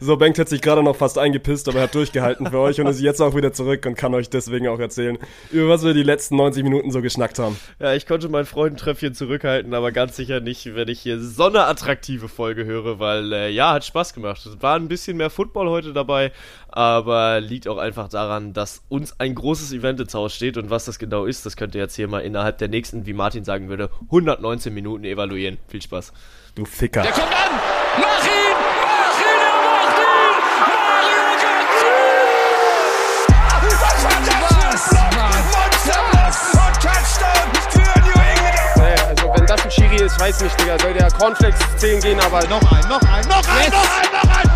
So, Bengt hat sich gerade noch fast eingepisst, aber er hat durchgehalten für euch und ist jetzt auch wieder zurück und kann euch deswegen auch erzählen, über was wir die letzten 90 Minuten so geschnackt haben. Ja, ich konnte mein Freudentreffchen zurückhalten, aber ganz sicher nicht, wenn ich hier so eine attraktive Folge höre, weil äh, ja, hat Spaß gemacht. Es war ein bisschen mehr Football heute dabei, aber liegt auch einfach daran, dass uns ein großes Event ins Haus steht und was das genau ist, das könnt ihr jetzt hier mal innerhalb der nächsten, wie Martin sagen würde, 119 Minuten evaluieren. Viel Spaß. Du Ficker. Der kommt an! Mach ihn! Weiß nicht, Digga. Soll der Cornflakes 10 gehen, aber noch ein, noch ein, noch ein, noch ein, noch ein!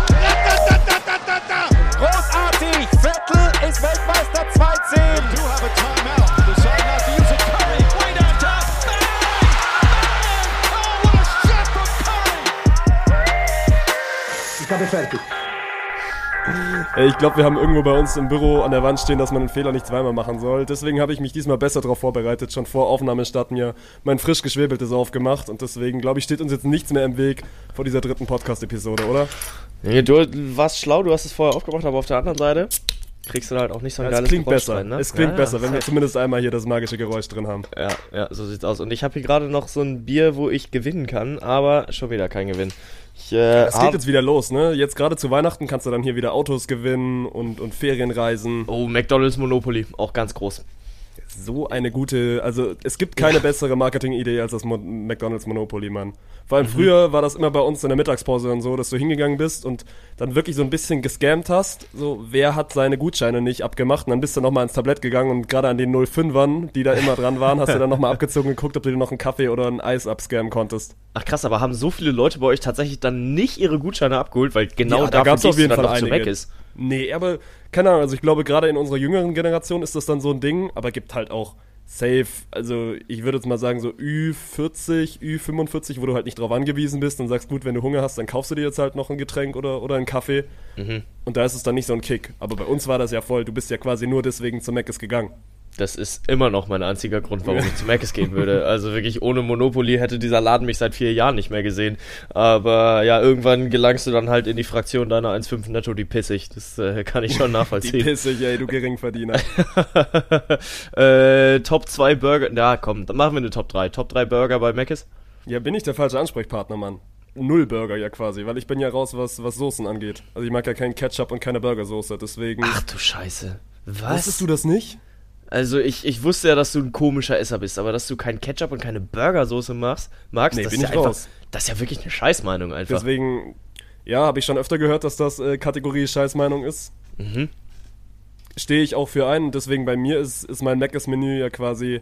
Großartig! Vettel ist Weltmeister 2-10. Do have a timeout. Oh! Ich habe fertig. Ich glaube, wir haben irgendwo bei uns im Büro an der Wand stehen, dass man einen Fehler nicht zweimal machen soll. Deswegen habe ich mich diesmal besser darauf vorbereitet. Schon vor Aufnahmestart mir mein frisch geschwebeltes aufgemacht. Und deswegen, glaube ich, steht uns jetzt nichts mehr im Weg vor dieser dritten Podcast-Episode, oder? Nee, du warst schlau, du hast es vorher aufgemacht, aber auf der anderen Seite kriegst du halt auch nicht so ein Ja, es geiles klingt Geräusch besser. rein, ne? Es klingt Ja, besser, ja. wenn wir zumindest einmal hier das magische Geräusch drin haben. Ja, ja, so sieht's aus. Und ich habe hier gerade noch so ein Bier, wo ich gewinnen kann, aber schon wieder kein Gewinn. Ich, äh, Es geht jetzt wieder los, ne? Jetzt gerade zu Weihnachten kannst du dann hier wieder Autos gewinnen und, und Ferienreisen. oh, McDonald's Monopoly, auch ganz groß. So eine gute, also es gibt keine bessere Marketingidee als das Mo McDonald's Monopoly, Mann. Vor Mhm. allem früher war das immer bei uns in der Mittagspause und so, dass du hingegangen bist und dann wirklich so ein bisschen gescammt hast, so wer hat seine Gutscheine nicht abgemacht und dann bist du nochmal ins Tablett gegangen und gerade an den 05ern, die da immer dran waren, hast du dann nochmal abgezogen und geguckt, ob du dir noch einen Kaffee oder ein Eis abscammen konntest. Ach krass, aber haben so viele Leute bei euch tatsächlich dann nicht ihre Gutscheine abgeholt, weil genau Ja, da dafür auf jeden dann Fall einige. Mac ist. Nee, aber keine Ahnung, also ich glaube, gerade in unserer jüngeren Generation ist das dann so ein Ding, aber gibt halt auch safe, also ich würde jetzt mal sagen so Ü40, Ü45, wo du halt nicht drauf angewiesen bist und sagst, gut, wenn du Hunger hast, dann kaufst du dir jetzt halt noch ein Getränk oder, oder einen Kaffee. Und da ist es dann nicht so ein Kick. Aber bei uns war das ja voll, du bist ja quasi nur deswegen zum Mc's gegangen. Das ist immer noch mein einziger Grund, warum ich zu Mc's gehen würde. Also wirklich ohne Monopoly hätte dieser Laden mich seit vier Jahren nicht mehr gesehen. Aber ja, irgendwann gelangst du dann halt in die Fraktion deiner 1,5 netto, die pissig. Das äh, kann ich schon Die nachvollziehen. pissig, ey, du Geringverdiener. äh, Top 2 Burger. Na komm, dann machen wir eine Top 3. Top 3 Burger bei Mc's. ja, bin ich der falsche Ansprechpartner, Mann. Null Burger ja quasi, weil ich bin ja raus, was, was Soßen angeht. Also ich mag ja keinen Ketchup und keine Burgersoße, deswegen... Ach du Scheiße. Was? Wusstest du das nicht? Also ich, ich wusste ja, dass du ein komischer Esser bist, aber dass du keinen Ketchup und keine Burgersoße machst, magst, Nee, das bin ist ja einfach, raus. das ist ja wirklich eine Scheißmeinung einfach. Deswegen, ja, habe ich schon öfter gehört, dass das äh, Kategorie Scheißmeinung ist. Mhm. Stehe ich auch für ein. Deswegen bei mir ist, ist mein Mc's-Menü ja quasi,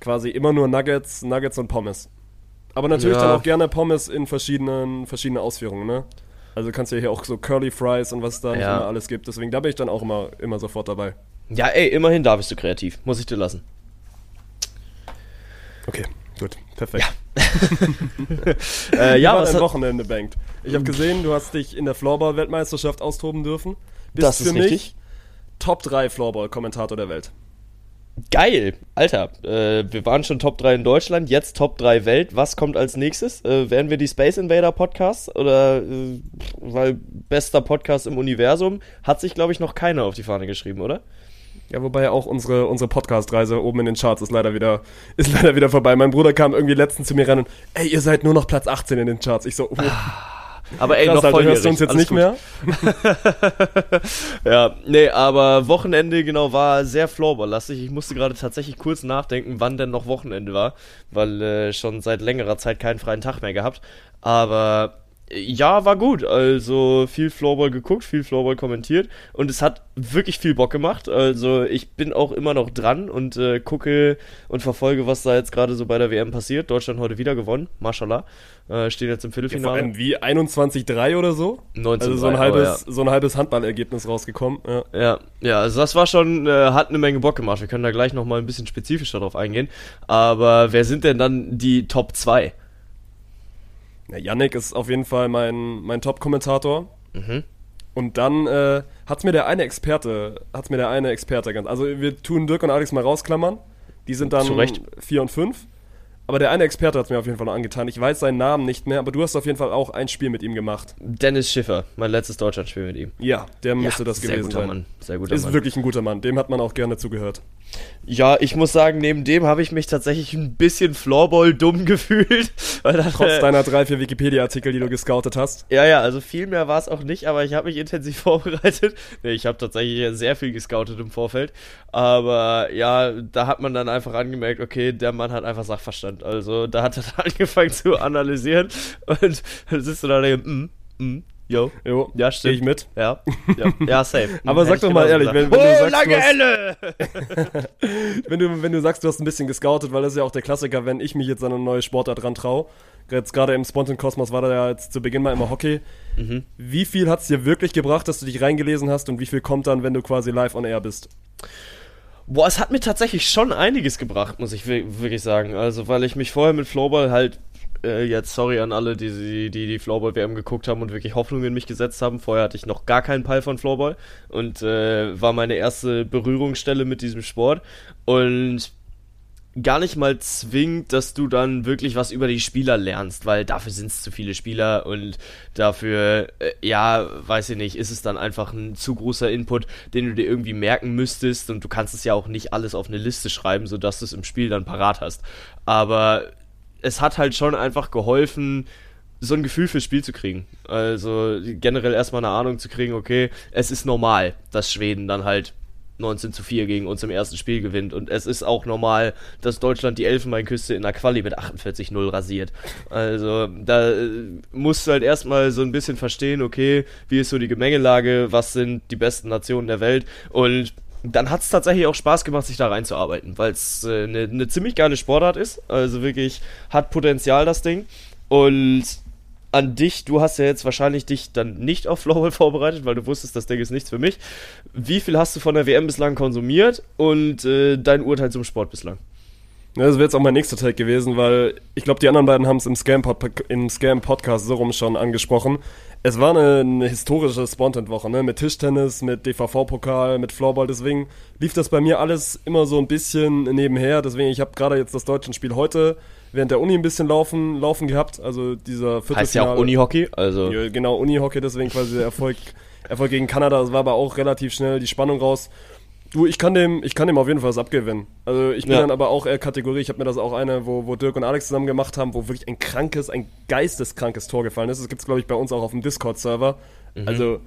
quasi immer nur Nuggets, Nuggets und Pommes. Aber natürlich Ja. dann auch gerne Pommes in verschiedenen, verschiedenen Ausführungen, ne? Also du kannst ja hier auch so Curly Fries und was da nicht Ja. immer alles gibt. Deswegen da bin ich dann auch immer, immer sofort dabei. Ja, ey, immerhin da bist du kreativ, muss ich dir lassen. Okay, gut, perfekt. Äh, Wie ja, was dein Wochenende, Bankt? Ich habe gesehen, du hast dich in der Floorball-Weltmeisterschaft austoben dürfen. Bist Das ist für mich richtig. Top 3 Floorball-Kommentator der Welt. geil, Alter, äh, wir waren schon Top 3 in Deutschland, jetzt Top 3 Welt, was kommt als nächstes? Äh, werden wir die Space Invader Podcasts oder, äh, weil bester Podcast im Universum, hat sich glaube ich noch keiner auf die Fahne geschrieben, oder? Ja, wobei auch unsere, unsere Podcast-Reise oben in den Charts ist leider wieder, ist leider wieder vorbei. Mein Bruder kam irgendwie letztens zu mir ran und, ey, ihr seid nur noch Platz 18 in den Charts. Ich so, oh, Aber ey, krass, noch voll hörst du uns jetzt nicht mehr? Ja, nee, aber Wochenende genau war sehr Floorball-lastig. Ich musste gerade tatsächlich kurz nachdenken, wann denn noch Wochenende war, weil äh, schon seit längerer Zeit keinen freien Tag mehr gehabt. Aber ja, war gut. Also viel Floorball geguckt, viel Floorball kommentiert und es hat wirklich viel Bock gemacht. Also ich bin auch immer noch dran und äh, gucke und verfolge, was da jetzt gerade so bei der WM passiert. Deutschland heute wieder gewonnen, mashallah. Äh, stehen jetzt im Ja, vor Viertelfinale. allem wie 21-3 oder so? 19-3, Also so ein halbes, ja. so ein halbes Handballergebnis rausgekommen. Ja. Ja, ja, also das war schon, äh, hat eine Menge Bock gemacht. Wir können da gleich nochmal ein bisschen spezifischer drauf eingehen. Aber wer sind denn dann die Top 2? Ja, Yannick ist auf jeden Fall mein, mein Top-Kommentator. Mhm. Und dann äh, hat's mir der eine Experte, hat's mir der eine Experte ganz. Also wir tun Dirk und Alex mal rausklammern. Die sind dann Zu Recht. 4 und 5. Aber der eine Experte hat es mir auf jeden Fall noch angetan. Ich weiß seinen Namen nicht mehr, aber du hast auf jeden Fall auch ein Spiel mit ihm gemacht. Dennis Schiffer, mein letztes Deutschlandspiel mit ihm. Ja, der müsste das sehr gewesen guter sein. Mann, sehr guter Ist Mann. wirklich ein guter Mann. Dem hat man auch gerne zugehört. Ja, ich muss sagen, neben dem habe ich mich tatsächlich ein bisschen Floorball dumm gefühlt. Weil dann, Trotz äh, deiner drei, vier Wikipedia-Artikel, die du gescoutet hast. Ja, ja, also viel mehr war es auch nicht, aber ich habe mich intensiv vorbereitet. Nee, ich habe tatsächlich sehr viel gescoutet im Vorfeld. Aber ja, da hat man dann einfach angemerkt, okay, der Mann hat einfach Sachverstand. Also da hat er angefangen zu analysieren und dann sitzt du da und denkst, mm, mm, yo. Jo, Ja, Geh stimmt. ich mit. Ja, ja, ja safe. Aber sag doch mal ehrlich, wenn- wenn du oh, sagst, lange du hast- Elle! Wenn du, wenn du sagst, du hast ein bisschen gescoutet, weil das ist ja auch der Klassiker, wenn ich mich jetzt an eine neue Sportart ran traue. Jetzt gerade im Spontan Kosmos war da ja jetzt zu Beginn mal immer Hockey. Mhm. Wie viel hat es dir wirklich gebracht, dass du dich reingelesen hast und wie viel kommt dann, wenn du quasi live on air bist? Boah, es hat mir tatsächlich schon einiges gebracht, muss ich wi- wirklich sagen. Also, weil ich mich vorher mit Floorball halt, äh, jetzt sorry an alle, die die, die, die Floorball-WM geguckt haben und wirklich Hoffnung in mich gesetzt haben. Vorher hatte ich noch gar keinen Peil von Floorball und äh, war meine erste Berührungsstelle mit diesem Sport. Und gar nicht mal zwingt, dass du dann wirklich was über die Spieler lernst, weil dafür sind es zu viele Spieler und dafür, äh, ja, weiß ich nicht, ist es dann einfach ein zu großer Input, den du dir irgendwie merken müsstest und du kannst es ja auch nicht alles auf eine Liste schreiben, sodass du es im Spiel dann parat hast. Aber es hat halt schon einfach geholfen, so ein Gefühl fürs Spiel zu kriegen. Also generell erstmal eine Ahnung zu kriegen, okay, es ist normal, dass Schweden dann halt 19 zu 4 gegen uns im ersten Spiel gewinnt. Und es ist auch normal, dass Deutschland die Elfenbeinküste in der Quali mit 48-0 rasiert. Also da äh, musst du halt erstmal so ein bisschen verstehen, okay, wie ist so die Gemengelage, was sind die besten Nationen der Welt und dann hat es tatsächlich auch Spaß gemacht, sich da reinzuarbeiten, weil es eine äh, ne- ne ziemlich geile Sportart ist. Also wirklich hat Potenzial das Ding. Und an dich, du hast ja jetzt wahrscheinlich dich dann nicht auf Floorball vorbereitet, weil du wusstest, das Ding ist nichts für mich. Wie viel hast du von der WM bislang konsumiert und äh, dein Urteil zum Sport bislang? Ja, das wäre jetzt auch mein nächster Take gewesen, weil ich glaube, die anderen beiden haben es im Scam-Pod- im Scam-Podcast so rum schon angesprochen. Es war eine, eine historische Spontan-Woche, ne? Mit Tischtennis, mit DVV-Pokal, mit Floorball. Deswegen lief das bei mir alles immer so ein bisschen nebenher. Deswegen, ich habe gerade jetzt das deutsche Spiel heute während der Uni ein bisschen laufen, laufen gehabt. Also dieser Heißt ja auch Viertelfinale- Unihockey, also ja, genau, Unihockey, deswegen quasi der Erfolg, Erfolg gegen Kanada. Das war aber auch relativ schnell die Spannung raus. Du, ich kann dem, ich kann dem auf jeden Fall was abgewinnen. Also ich bin Ja. dann aber auch eher Kategorie, ich habe mir das auch eine, wo, wo Dirk und Alex zusammen gemacht haben, wo wirklich ein krankes, ein geisteskrankes Tor gefallen ist. Das gibt's glaube ich bei uns auch auf dem Discord-Server. Mhm. Also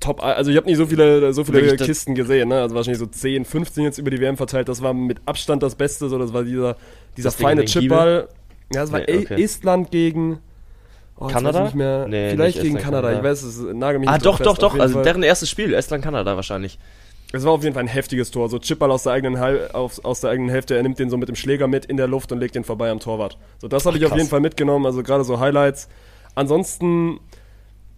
top, also ich habe nicht so viele, so viele Wirklich, Kisten gesehen, ne? Also wahrscheinlich so 10, 15 jetzt über die WM verteilt. Das war mit Abstand das Beste, so das war dieser, dieser Das feine Chipball. Ja, das war Nee, E- okay. Estland gegen Oh, Kanada? Nicht mehr. Nee, Vielleicht nicht gegen Kanada. Kanada. Ich weiß, es nagel mich Ah, nicht drauf doch, doch, doch. Also deren erstes Spiel, Estland-Kanada wahrscheinlich. Es war auf jeden Fall ein heftiges Tor. So Chipball aus der eigenen, Hal- aus, aus der eigenen Hälfte. Er nimmt den so mit dem Schläger mit in der Luft und legt den vorbei am Torwart. So, das habe ich auf jeden Fall mitgenommen. Also gerade so Highlights. Ansonsten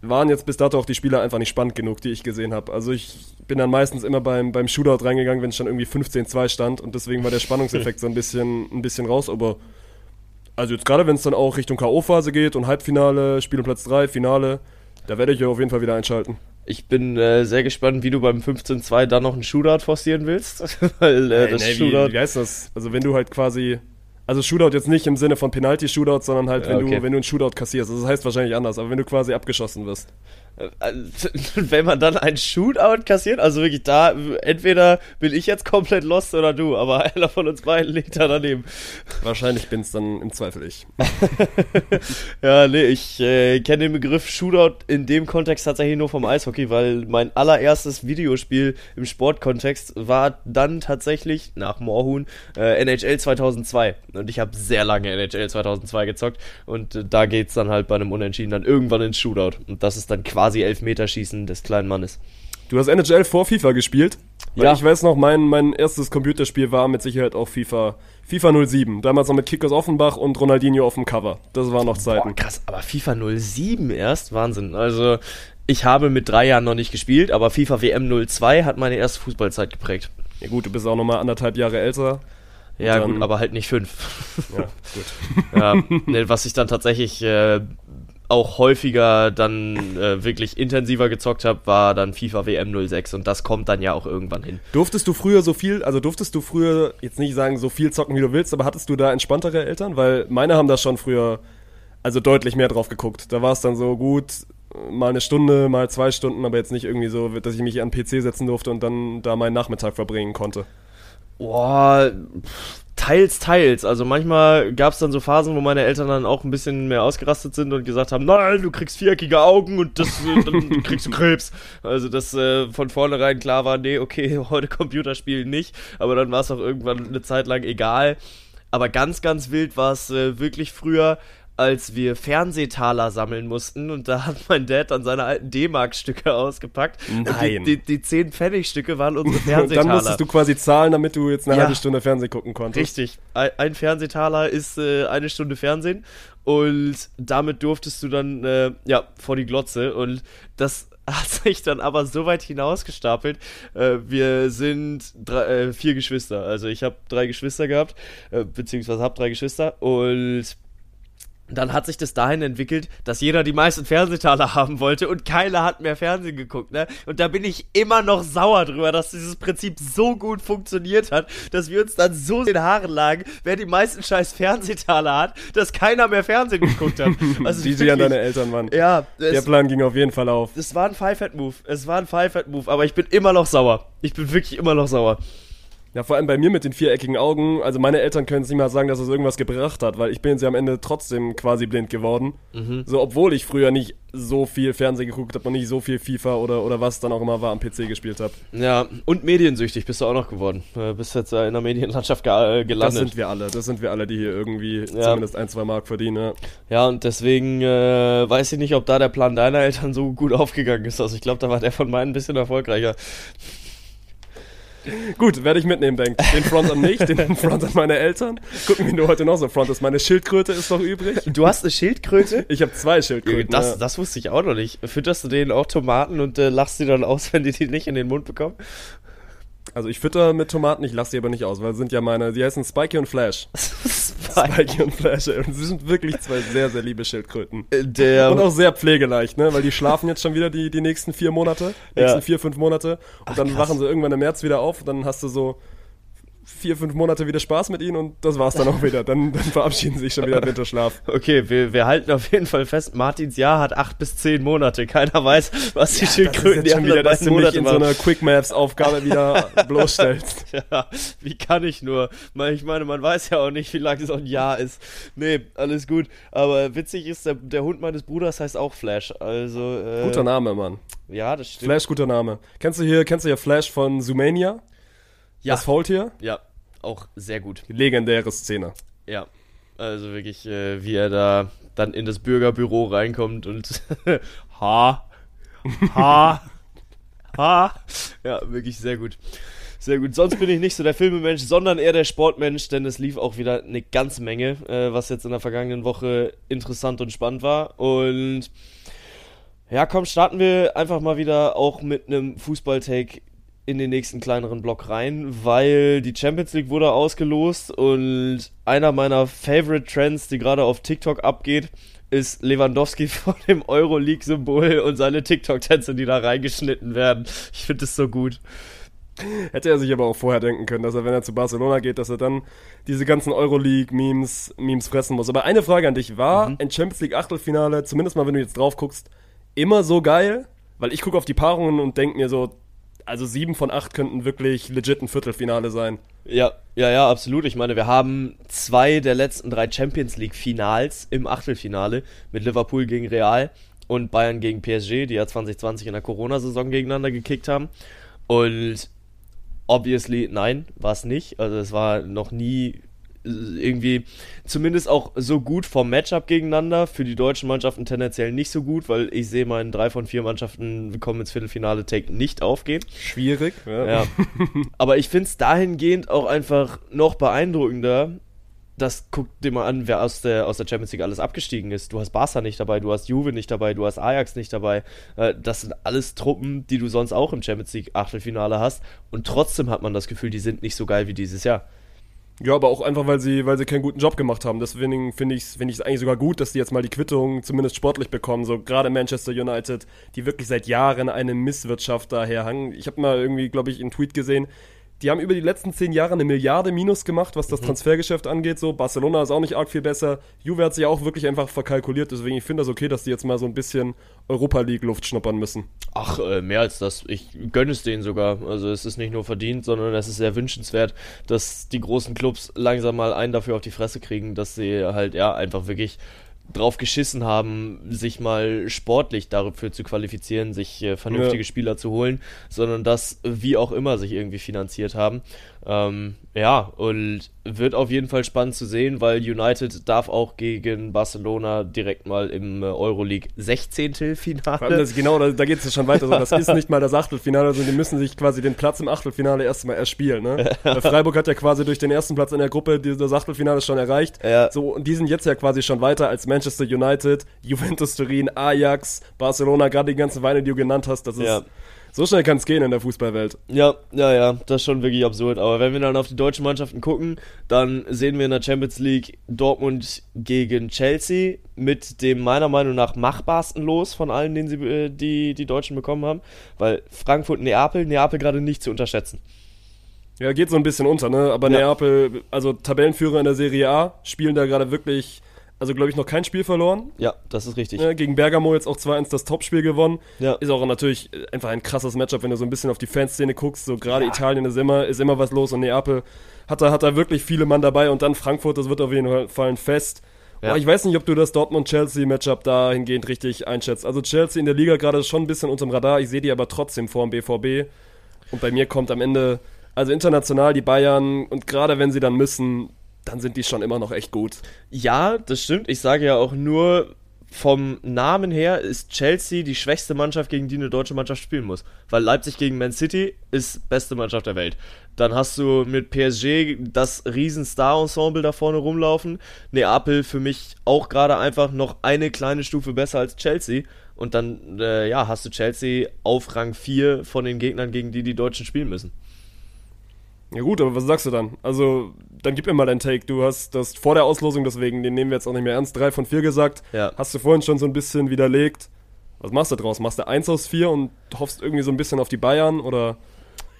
waren jetzt bis dato auch die Spieler einfach nicht spannend genug, die ich gesehen habe. Also ich bin dann meistens immer beim, beim Shootout reingegangen, wenn es schon irgendwie 15-2 stand und deswegen war der Spannungseffekt so ein bisschen, ein bisschen raus. Aber also jetzt gerade wenn es dann auch Richtung K.O.-Phase geht und Halbfinale, Spiel um Platz 3, Finale, da werde ich ja auf jeden Fall wieder einschalten. Ich bin äh, sehr gespannt, wie du beim 15-2 dann noch einen Shootout forcieren willst. Weil äh, das nee, Shootout. Wie, wie heißt das? Also wenn du halt quasi. Also Shootout jetzt nicht im Sinne von Penalty-Shootout, sondern halt, wenn, okay. du, wenn du einen Shootout kassierst. Also das heißt wahrscheinlich anders, aber wenn du quasi abgeschossen wirst. Äh, wenn man dann ein Shootout kassiert, also wirklich da, entweder bin ich jetzt komplett lost oder du, aber einer von uns beiden liegt da daneben. Wahrscheinlich bin es dann im Zweifel ich. Ja, nee, ich äh, kenne den Begriff Shootout in dem Kontext tatsächlich nur vom Eishockey, weil mein allererstes Videospiel im Sportkontext war dann tatsächlich nach Moorhuhn äh, NHL 2002 und ich habe sehr lange NHL 2002 gezockt und äh, da geht's dann halt bei einem Unentschieden dann irgendwann ins Shootout und das ist dann quasi Elfmeterschießen des kleinen Mannes. Du hast NHL vor FIFA gespielt. Weil Ja. Ich weiß noch, mein, mein erstes Computerspiel war mit Sicherheit auch FIFA, FIFA 07. Damals noch mit Kickers Offenbach und Ronaldinho auf dem Cover. Das waren noch Zeiten. Boah, krass, aber FIFA 07 erst, Wahnsinn. Also ich habe mit drei Jahren noch nicht gespielt, aber FIFA WM 02 hat meine erste Fußballzeit geprägt. Ja gut, du bist auch nochmal anderthalb Jahre älter. Ja, dann- gut, aber halt nicht fünf. Ja, gut. ja, ne, was ich dann tatsächlich äh, auch häufiger dann äh, wirklich intensiver gezockt habe, war dann FIFA WM 06 und das kommt dann ja auch irgendwann hin. Durftest du früher so viel, also durftest du früher jetzt nicht sagen, so viel zocken, wie du willst, aber hattest du da entspanntere Eltern? Weil meine haben da schon früher, also deutlich mehr drauf geguckt. Da war es dann so gut, mal eine Stunde, mal zwei Stunden, aber jetzt nicht irgendwie so, dass ich mich an den PC setzen durfte und dann da meinen Nachmittag verbringen konnte. Boah, pff, teils, teils. Also manchmal gab es dann so Phasen, wo meine Eltern dann auch ein bisschen mehr ausgerastet sind und gesagt haben, nein, du kriegst viereckige Augen und das, äh, dann kriegst du Krebs. Also das äh, von vornherein klar war, nee, okay, heute Computerspielen nicht. Aber dann war es auch irgendwann eine Zeit lang egal. Aber ganz, ganz wild war es äh, wirklich früher, als wir Fernsehtaler sammeln mussten und da hat mein Dad dann seine alten D-Mark-Stücke ausgepackt. Nein. Und die, die, die 10 Pfennig-Stücke waren unsere Und Fernsehtaler. dann musstest du quasi zahlen, damit du jetzt eine Ja. halbe Stunde Fernsehen gucken konntest. Richtig. Ein, ein Fernsehtaler ist äh, eine Stunde Fernsehen und damit durftest du dann äh, ja vor die Glotze und das hat sich dann aber so weit hinausgestapelt. Äh, wir sind drei, äh, vier Geschwister. Also ich habe drei Geschwister gehabt, äh, beziehungsweise habe drei Geschwister und dann hat sich das dahin entwickelt, dass jeder die meisten Fernsehtaler haben wollte und keiner hat mehr Fernsehen geguckt, ne? Und da bin ich immer noch sauer drüber, dass dieses Prinzip so gut funktioniert hat, dass wir uns dann so in den Haaren lagen, wer die meisten scheiß Fernsehtaler hat, dass keiner mehr Fernsehen geguckt hat. Also Wie sie an deine Eltern waren. Ja, Der Plan ging auf jeden Fall auf. es war ein Five-Head-Move. Es war ein Five-Head-Move, aber ich bin immer noch sauer. Ich bin wirklich immer noch sauer. Ja, vor allem bei mir mit den viereckigen Augen. Also meine Eltern können es nicht mal sagen, dass es irgendwas gebracht hat, weil ich bin ja am Ende trotzdem quasi blind geworden. Mhm. So, obwohl ich früher nicht so viel Fernsehen geguckt habe und nicht so viel FIFA oder, oder was dann auch immer war am PC gespielt habe. Ja, und mediensüchtig bist du auch noch geworden. Äh, bist jetzt äh, in der Medienlandschaft ge äh, Das gelandet. sind wir alle. Das sind wir alle, die hier irgendwie Ja. zumindest ein, zwei Mark verdienen. Ja. Ja, und deswegen äh, weiß ich nicht, ob da der Plan deiner Eltern so gut aufgegangen ist. Also ich glaube, da war der von meinen ein bisschen erfolgreicher. Gut, werde ich mitnehmen, denk. Den Front an mich, den Front an meine Eltern. Gucken, wie du heute noch so frontest. Meine Schildkröte ist noch übrig. Du hast eine Schildkröte? Ich habe zwei Schildkröten. Das, ja. das wusste ich auch noch nicht. Fütterst du denen auch Tomaten und äh, lachst sie dann aus, wenn die die nicht in den Mund bekommen? Also ich fütter mit Tomaten, ich lasse sie aber nicht aus, weil sind ja meine, die heißen Spikey und Flash. Spike. Spikey und Flash, ey. und sie sind wirklich zwei sehr, sehr liebe Schildkröten. Äh, Der, Und auch sehr pflegeleicht, ne? Weil die schlafen jetzt schon wieder die, die nächsten vier Monate, nächsten Ja. vier, fünf Monate. Und dann krass. wachen sie irgendwann im März wieder auf und dann hast du so vier, fünf Monate wieder Spaß mit ihnen und das war's dann auch wieder. Dann, dann verabschieden sie sich schon wieder im Winterschlaf. okay, wir, wir halten auf jeden Fall fest, Martins Jahr hat acht bis zehn Monate. Keiner weiß, was die Schildkröten die schon wieder, dass du mich Monate in so einer Quick Maps Aufgabe wieder bloßstellst. Ja, wie kann ich nur? Ich meine, man weiß ja auch nicht, wie lange so ein Jahr ist. Nee, alles gut. Aber witzig ist, der, der Hund meines Bruders heißt auch Flash. Also, äh, Guter Name, Mann. Ja, das stimmt. Flash, guter Name. Kennst du hier, kennst du hier Flash von Zoomania? Ja, Das Faultier? ja, auch sehr gut. Legendäre Szene. Ja, also wirklich, äh, wie er da dann in das Bürgerbüro reinkommt und ha, ha, ha. Ja, wirklich sehr gut. Sehr gut. Sonst bin ich nicht so der Filmemensch, sondern eher der Sportmensch, denn es lief auch wieder eine ganze Menge, äh, was jetzt in der vergangenen Woche interessant und spannend war. Und ja, komm, starten wir einfach mal wieder auch mit einem Fußball-Take in den nächsten kleineren Block rein, weil die Champions League wurde ausgelost und einer meiner Favorite Trends, die gerade auf TikTok abgeht, ist Lewandowski vor dem Euroleague-Symbol und seine TikTok-Tänze, die da reingeschnitten werden. Ich finde das so gut. Hätte er sich aber auch vorher denken können, dass er, wenn er zu Barcelona geht, dass er dann diese ganzen Euroleague-Memes Memes fressen muss. Aber eine Frage an dich, war ein Champions League Achtelfinale, zumindest mal, wenn du jetzt drauf guckst, immer so geil? Weil ich gucke auf die Paarungen und denke mir so, also sieben von acht könnten wirklich legit ein Viertelfinale sein. Ja, ja, ja, absolut. Ich meine, wir haben zwei der letzten drei Champions League Finals im Achtelfinale mit Liverpool gegen Real und Bayern gegen PSG, die ja 2020 in der Corona-Saison gegeneinander gekickt haben. Und obviously, nein, war es nicht. Also es war noch nie irgendwie zumindest auch so gut vom Matchup gegeneinander. Für die deutschen Mannschaften tendenziell nicht so gut, weil ich sehe meinen drei von vier Mannschaften kommen ins Viertelfinale Take nicht aufgehen. Schwierig. Ja. Ja. Aber ich finde es dahingehend auch einfach noch beeindruckender. Das guck dir mal an, wer aus der, aus der Champions League alles abgestiegen ist. Du hast Barca nicht dabei, du hast Juve nicht dabei, du hast Ajax nicht dabei. Äh, Das sind alles Truppen, die du sonst auch im Champions League Achtelfinale hast. Und trotzdem hat man das Gefühl, die sind nicht so geil wie dieses Jahr. Ja, aber auch einfach, weil sie, weil sie keinen guten Job gemacht haben. Deswegen finde ich es find eigentlich sogar gut, dass die jetzt mal die Quittung zumindest sportlich bekommen. So gerade Manchester United, die wirklich seit Jahren eine Misswirtschaft daherhangen. Ich habe mal irgendwie, glaube ich, einen Tweet gesehen. Die haben über die letzten zehn Jahre eine Milliarde Minus gemacht, was das Transfergeschäft angeht. So Barcelona ist auch nicht arg viel besser. Juve hat sich auch wirklich einfach verkalkuliert. Deswegen ich finde das okay, dass die jetzt mal so ein bisschen Europa League Luft schnuppern müssen. Ach, äh, mehr als das. Ich gönne es denen sogar. Also es ist nicht nur verdient, sondern es ist sehr wünschenswert, dass die großen Clubs langsam mal einen dafür auf die Fresse kriegen, dass sie halt ja einfach wirklich drauf geschissen haben, sich mal sportlich dafür zu qualifizieren, sich äh, vernünftige Ja. Spieler zu holen, sondern das wie auch immer sich irgendwie finanziert haben. Ähm, ja, und wird auf jeden Fall spannend zu sehen, weil United darf auch gegen Barcelona direkt mal im äh, Euroleague 16. Vor allem Finale. das, genau, da, da geht es ja schon weiter. So, das ist nicht mal das Achtelfinale, sondern die müssen sich quasi den Platz im Achtelfinale erstmal erspielen. Ne? Freiburg hat ja quasi durch den ersten Platz in der Gruppe die- das Achtelfinale schon erreicht. Ja. So, und die sind jetzt ja quasi schon weiter als Manchester United, Juventus Turin, Ajax, Barcelona, gerade die ganzen Weine, die du genannt hast. Das ist, Ja. So schnell kann es gehen in der Fußballwelt. Ja, ja, ja, das ist schon wirklich absurd. Aber wenn wir dann auf die deutschen Mannschaften gucken, dann sehen wir in der Champions League Dortmund gegen Chelsea mit dem meiner Meinung nach machbarsten Los von allen, den sie, äh, die, die Deutschen bekommen haben. Weil Frankfurt, Neapel, Neapel gerade nicht zu unterschätzen. Ja, geht so ein bisschen unter, ne? Aber Ja. Neapel, also Tabellenführer in der Serie A, spielen da gerade wirklich, also glaube ich, noch kein Spiel verloren. Ja, das ist richtig. Ne, gegen Bergamo jetzt auch 2-1 das Topspiel gewonnen. Ja. Ist auch natürlich äh, einfach ein krasses Matchup, wenn du so ein bisschen auf die Fanszene guckst. So gerade Italien ist immer, ist immer was los und Neapel hat da, hat da wirklich viele Mann dabei und dann Frankfurt, das wird auf jeden Fall ein Fest. Ja. Aber ich weiß nicht, ob du das Dortmund-Chelsea-Matchup dahingehend richtig einschätzt. Also Chelsea in der Liga gerade schon ein bisschen unterm Radar, ich sehe die aber trotzdem vor dem BVB. Und bei mir kommt am Ende, also international die Bayern und gerade wenn sie dann müssen, dann sind die schon immer noch echt gut. Ja, das stimmt. Ich sage ja auch nur, vom Namen her ist Chelsea die schwächste Mannschaft, gegen die eine deutsche Mannschaft spielen muss. Weil Leipzig gegen Man City ist beste Mannschaft der Welt. Dann hast du mit PSG das riesen Star-Ensemble da vorne rumlaufen. Neapel für mich auch gerade einfach noch eine kleine Stufe besser als Chelsea. Und dann, äh, ja, hast du Chelsea auf Rang 4 von den Gegnern, gegen die die Deutschen spielen müssen. Ja gut, aber was sagst du dann? Also, dann gib mir mal deinen Take. Du hast das vor der Auslosung, deswegen, den nehmen wir jetzt auch nicht mehr ernst, 3 von 4 gesagt. Ja. Hast du vorhin schon so ein bisschen widerlegt. Was machst du draus? Machst du 1 aus 4 und hoffst irgendwie so ein bisschen auf die Bayern oder,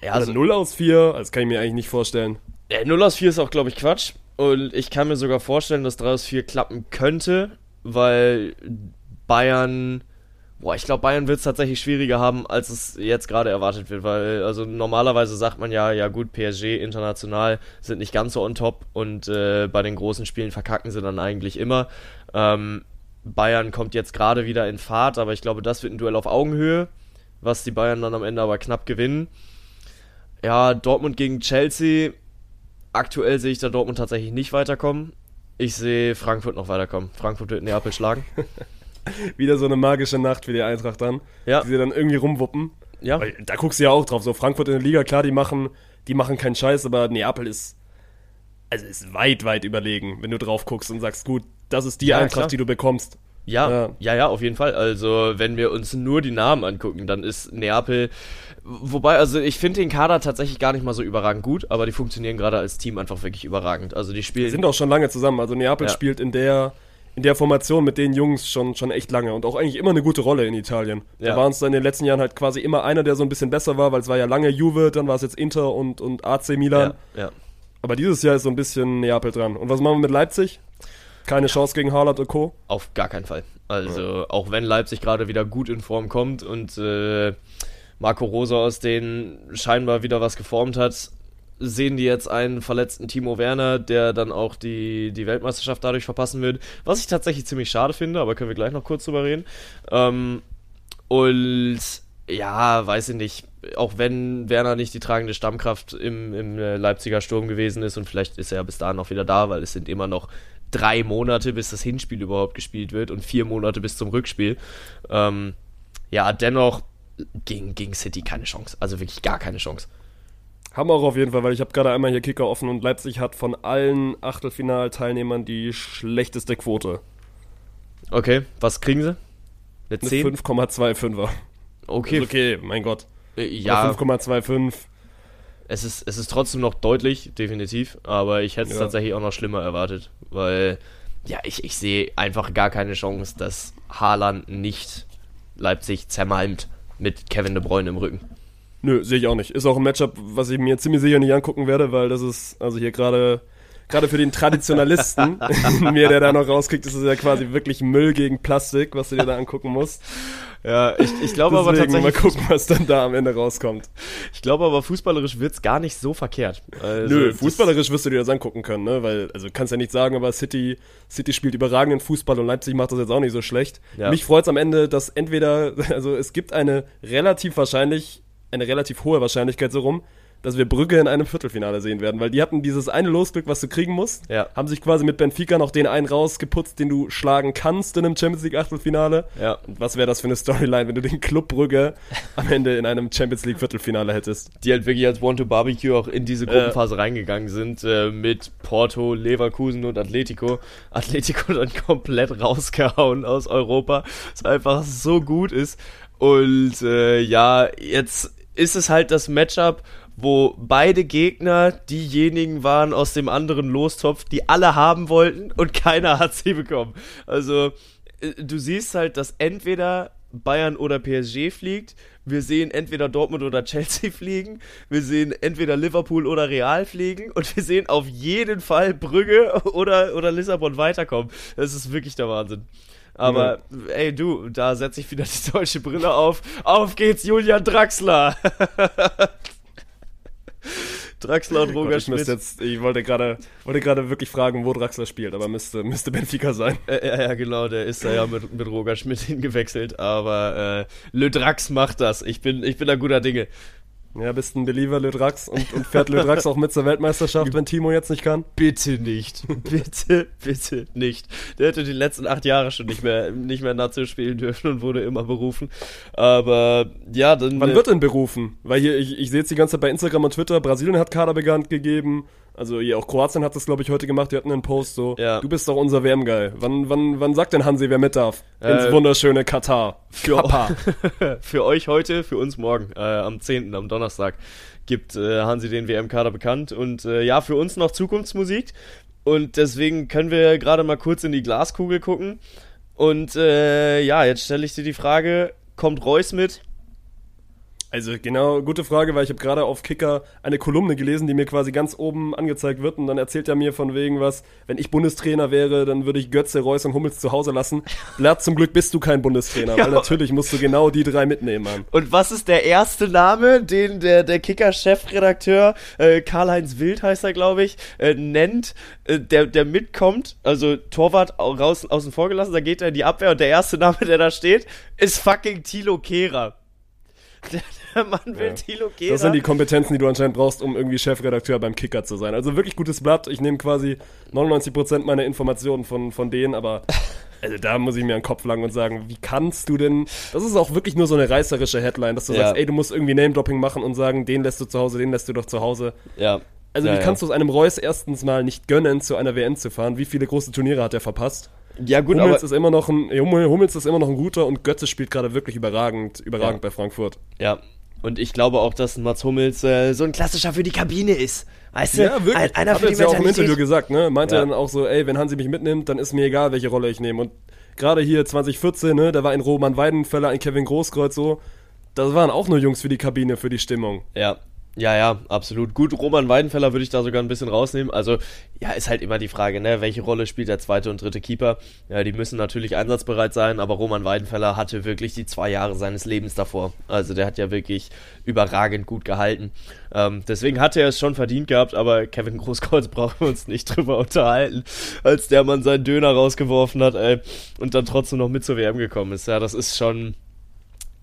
Ja, oder 0 aus 4? Das kann ich mir eigentlich nicht vorstellen. Ja, 0 aus 4 ist auch, glaube ich, Quatsch. Und ich kann mir sogar vorstellen, dass 3 aus 4 klappen könnte, weil Bayern. Boah, ich glaube, Bayern wird es tatsächlich schwieriger haben, als es jetzt gerade erwartet wird, weil, also normalerweise sagt man ja, ja gut, PSG international sind nicht ganz so on top und äh, bei den großen Spielen verkacken sie dann eigentlich immer. Ähm, Bayern kommt jetzt gerade wieder in Fahrt, aber ich glaube, das wird ein Duell auf Augenhöhe, was die Bayern dann am Ende aber knapp gewinnen. Ja, Dortmund gegen Chelsea. Aktuell sehe ich da Dortmund tatsächlich nicht weiterkommen. Ich sehe Frankfurt noch weiterkommen. Frankfurt wird Neapel schlagen. Wieder so eine magische Nacht für die Eintracht dann. Ja. Die sie dann irgendwie rumwuppen. Ja, Weil da guckst du ja auch drauf. So, Frankfurt in der Liga, klar, die machen, die machen keinen Scheiß, aber Neapel ist, also ist weit, weit überlegen, wenn du drauf guckst und sagst, gut, das ist die Ja, Eintracht, klar. die du bekommst. ja, Ja. ja, ja, auf jeden Fall. Also, wenn wir uns nur die Namen angucken, dann ist Neapel. Wobei, also ich finde den Kader tatsächlich gar nicht mal so überragend gut, aber die funktionieren gerade als Team einfach wirklich überragend. Also die Die spielen. sind auch schon lange zusammen. Also Neapel Ja. spielt in der, in der Formation mit den Jungs schon, schon echt lange und auch eigentlich immer eine gute Rolle in Italien. Ja. Da waren es in den letzten Jahren halt quasi immer einer, der so ein bisschen besser war, weil es war ja lange Juve, dann war es jetzt Inter und, und AC Milan. ja, ja. Aber dieses Jahr ist so ein bisschen Neapel dran. Und was machen wir mit Leipzig? Keine Chance gegen Haaland und Co. Auf gar keinen Fall. Also, auch wenn Leipzig gerade wieder gut in Form kommt und äh, Marco Rosa aus denen scheinbar wieder was geformt hat, sehen die jetzt einen verletzten Timo Werner, der dann auch die, die Weltmeisterschaft dadurch verpassen wird. Was ich tatsächlich ziemlich schade finde, aber können wir gleich noch kurz drüber reden. Ähm, und ja, weiß ich nicht. Auch wenn Werner nicht die tragende Stammkraft im, im äh, Leipziger Sturm gewesen ist und vielleicht ist er ja bis dahin noch wieder da, weil es sind immer noch drei Monate, bis das Hinspiel überhaupt gespielt wird und vier Monate bis zum Rückspiel. Ähm, ja, dennoch gegen, gegen City keine Chance. Also wirklich gar keine Chance. Auch auf jeden Fall, weil ich habe gerade einmal hier Kicker offen und Leipzig hat von allen Achtelfinalteilnehmern die schlechteste Quote. Okay, was kriegen sie? Eine Eine 10? 5,25er. Okay, Ist okay, mein Gott. äh, ja. Oder 5,25. es ist, es ist trotzdem noch deutlich, definitiv, aber ich hätte es Ja. tatsächlich auch noch schlimmer erwartet, weil ja, ich, ich sehe einfach gar keine Chance, dass Haaland nicht Leipzig zermalmt mit Kevin De Bruyne im Rücken. Nö, sehe ich auch nicht. Ist auch ein Matchup, was ich mir ziemlich sicher nicht angucken werde, weil das ist, also hier gerade, gerade für den Traditionalisten mir, der da noch rauskriegt, ist es ja quasi wirklich Müll gegen Plastik, was du dir da angucken musst. Ja, ich, ich glaube aber Deswegen mal tatsächlich, gucken, was dann da am Ende rauskommt. ich glaube aber fußballerisch wird's gar nicht so verkehrt. Also, Nö, fußballerisch wirst du dir das angucken können, ne? Weil, also kannst ja nicht sagen, aber City, City spielt überragenden Fußball und Leipzig macht das jetzt auch nicht so schlecht. Ja. Mich freut's am Ende, dass entweder, also es gibt eine relativ wahrscheinlich, eine relativ hohe Wahrscheinlichkeit so rum, dass wir Brügge in einem Viertelfinale sehen werden, weil die hatten dieses eine Losglück, was du kriegen musst, Ja. haben sich quasi mit Benfica noch den einen rausgeputzt, den du schlagen kannst in einem Champions League Achtelfinale. Ja. Und was wäre das für eine Storyline, wenn du den Club Brügge am Ende in einem Champions League Viertelfinale hättest? die halt wirklich als Want-to-Barbecue auch in diese Gruppenphase reingegangen sind, äh, mit Porto, Leverkusen und Atletico. Atletico dann komplett rausgehauen aus Europa, was einfach so gut ist. Und äh, ja, jetzt ist es halt das Matchup, wo beide Gegner diejenigen waren aus dem anderen Lostopf, die alle haben wollten und keiner hat sie bekommen. Also äh, du siehst halt, dass entweder Bayern oder PSG fliegt. Wir sehen entweder Dortmund oder Chelsea fliegen. Wir sehen entweder Liverpool oder Real fliegen. Und wir sehen auf jeden Fall Brügge oder, oder Lissabon weiterkommen. Das ist wirklich der Wahnsinn. Aber ey du, da setze ich wieder die deutsche Brille auf. Auf geht's, Julian Draxler. Draxler und Roger Gott, ich, Schmidt. jetzt, ich wollte gerade wollte gerade wirklich fragen, wo Draxler spielt, aber müsste, müsste Benfica sein. Äh, ja, ja, genau, der ist da ja mit, mit Roger Schmidt hingewechselt, aber äh, Le Drax macht das. Ich bin, ich bin da guter Dinge. Ja, bist ein Believer, Le Drax, und, und fährt Le Drax auch mit zur Weltmeisterschaft, wenn Timo jetzt nicht kann? Bitte nicht. bitte, bitte nicht. Der hätte die letzten acht Jahre schon nicht mehr, nicht mehr Nazio spielen dürfen und wurde immer berufen. Aber ja, dann. Wann äh, wird denn berufen? Weil hier, ich, ich sehe jetzt die ganze Zeit bei Instagram und Twitter, Brasilien hat Kader bekannt gegeben. Also hier auch Kroatien hat das, glaube ich, heute gemacht. Die hatten einen Post so, Ja. du bist doch unser WM-Guy. Wann, wann, wann sagt denn Hansi, wer mit darf? Ins Äh, wunderschöne Katar. für, für euch heute, für uns morgen, äh, am 10., am Donnerstag, gibt äh, Hansi den WM-Kader bekannt. Und äh, ja, für uns noch Zukunftsmusik. Und deswegen können wir gerade mal kurz in die Glaskugel gucken. Und äh, ja, jetzt stelle ich dir die Frage, kommt Reus mit? Also genau, gute Frage, weil ich habe gerade auf Kicker eine Kolumne gelesen, die mir quasi ganz oben angezeigt wird und dann erzählt er mir von wegen was, wenn ich Bundestrainer wäre, dann würde ich Götze, Reus und Hummels zu Hause lassen. Blatt, zum Glück bist du kein Bundestrainer, Ja. weil natürlich musst du genau die drei mitnehmen, Mann. Und was ist der erste Name, den der, der Kicker-Chefredakteur, äh, Karl-Heinz Wild heißt er, glaube ich, äh, nennt, äh, der, der mitkommt, also Torwart au- raus, außen vor gelassen, da geht er in die Abwehr und der erste Name, der da steht, ist fucking Thilo Kehrer. Der, der Mann will Ja. Thilo Kehrer. Das sind die Kompetenzen, die du anscheinend brauchst, um irgendwie Chefredakteur beim Kicker zu sein. Also wirklich gutes Blatt. Ich nehme quasi 99% meiner Informationen von, von denen, aber also da muss ich mir einen Kopf langen und sagen, wie kannst du denn. Das ist auch wirklich nur so eine reißerische Headline, dass du Ja. sagst, ey, du musst irgendwie Name-Dropping machen und sagen, den lässt du zu Hause, den lässt du doch zu Hause. ja. Also ja, wie kannst du es einem Reus erstens mal nicht gönnen, zu einer WM zu fahren? Wie viele große Turniere hat er verpasst? Ja, gut, Hummels aber. ist immer noch ein Hummel- Hummels ist immer noch ein guter und Götze spielt gerade wirklich überragend, überragend Ja. bei Frankfurt. Ja. Und ich glaube auch, dass Mats Hummels äh, so ein klassischer für die Kabine ist. Weißt du? Ein, einer Hat für er die jetzt ja auch im. Interview gesagt, ne? Meinte Ja. dann auch so, ey, wenn Hansi mich mitnimmt, dann ist mir egal, welche Rolle ich nehme. Und gerade hier 2014, ne, da war ein Roman Weidenfeller, ein Kevin Großkreuz so, das waren auch nur Jungs für die Kabine, für die Stimmung. Ja, ja, ja, absolut. Gut, Roman Weidenfeller würde ich da sogar ein bisschen rausnehmen. Also, ja, ist halt immer die Frage, ne, welche Rolle spielt der zweite und dritte Keeper? Ja, die müssen natürlich einsatzbereit sein, aber Roman Weidenfeller hatte wirklich die zwei Jahre seines Lebens davor. Also, der hat ja wirklich überragend gut gehalten. Ähm, deswegen hatte er es schon verdient gehabt, aber Kevin Großkreuz brauchen wir uns nicht drüber unterhalten, als der Mann seinen Döner rausgeworfen hat, ey, und dann trotzdem noch mit zur WM gekommen ist. Ja, das ist schon,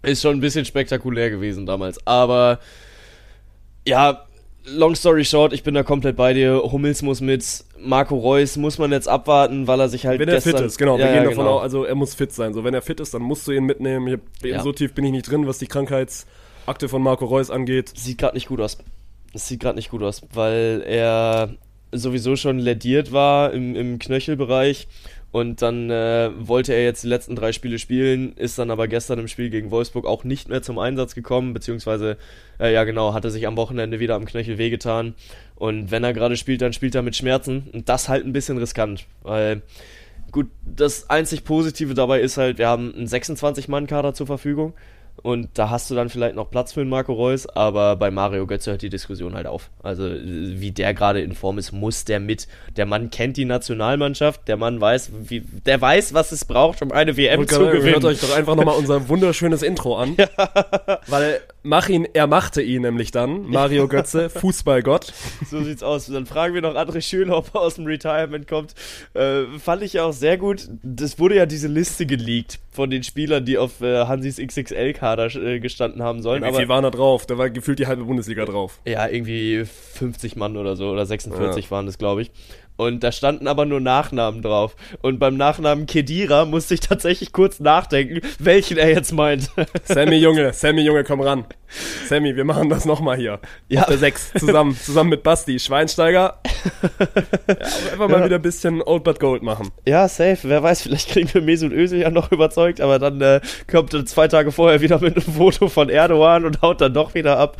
ist schon ein bisschen spektakulär gewesen damals. Aber, ja, long story short, ich bin da komplett bei dir. Hummels muss mit, Marco Reus muss man jetzt abwarten, weil er sich halt Wenn er gestern... fit ist, genau. Ja, wir ja, gehen davon genau. aus, also er muss fit sein. So, wenn er fit ist, dann musst du ihn mitnehmen. Ich Ja. So tief bin ich nicht drin, was die Krankheitsakte von Marco Reus angeht. Sieht gerade nicht gut aus. Es sieht gerade nicht gut aus, weil er sowieso schon lädiert war im, im Knöchelbereich Und dann äh, wollte er jetzt die letzten drei Spiele spielen, ist dann aber gestern im Spiel gegen Wolfsburg auch nicht mehr zum Einsatz gekommen, beziehungsweise, äh, ja genau, hatte sich am Wochenende wieder am Knöchel wehgetan. Und wenn er gerade spielt, dann spielt er mit Schmerzen. Und das halt ein bisschen riskant, weil gut, das einzig Positive dabei ist halt, wir haben einen 26-Mann-Kader zur Verfügung. Und da hast du dann vielleicht noch Platz für einen Marco Reus, aber bei Mario Götze hört die Diskussion halt auf. Also, wie der gerade in Form ist, muss der mit. Der Mann kennt die Nationalmannschaft, der Mann weiß, wie, der weiß, was es braucht, um eine WM Und zu hört gewinnen. euch doch einfach nochmal unser wunderschönes Intro an. Weil mach ihn, er machte ihn nämlich dann, Mario Götze, Fußballgott. So sieht's aus. Dann fragen wir noch André Schönhoff ob er aus dem Retirement kommt. Äh, fand ich ja auch sehr gut. Das wurde ja diese Liste geleakt von den Spielern, die auf äh, Hansis XXL-Kader äh, gestanden haben sollen. Wie aber viel waren da drauf? Da war gefühlt die halbe Bundesliga drauf. Ja, irgendwie 50 Mann oder so, oder 46 waren das, glaube ich. Und da standen aber nur Nachnamen drauf. Und beim Nachnamen Kedira musste ich tatsächlich kurz nachdenken, welchen er jetzt meint. Sammy Junge, Sammy Junge, komm ran. Sammy, wir machen das nochmal hier. Ja. Auf der 6, zusammen, zusammen mit Basti. Schweinsteiger. ja, einfach mal Ja. wieder ein bisschen Old But Gold machen. Ja, safe. Wer weiß, vielleicht kriegen wir Mesut Özil ja noch überzeugt, aber dann äh, kommt er zwei Tage vorher wieder mit einem Foto von Erdogan und haut dann doch wieder ab.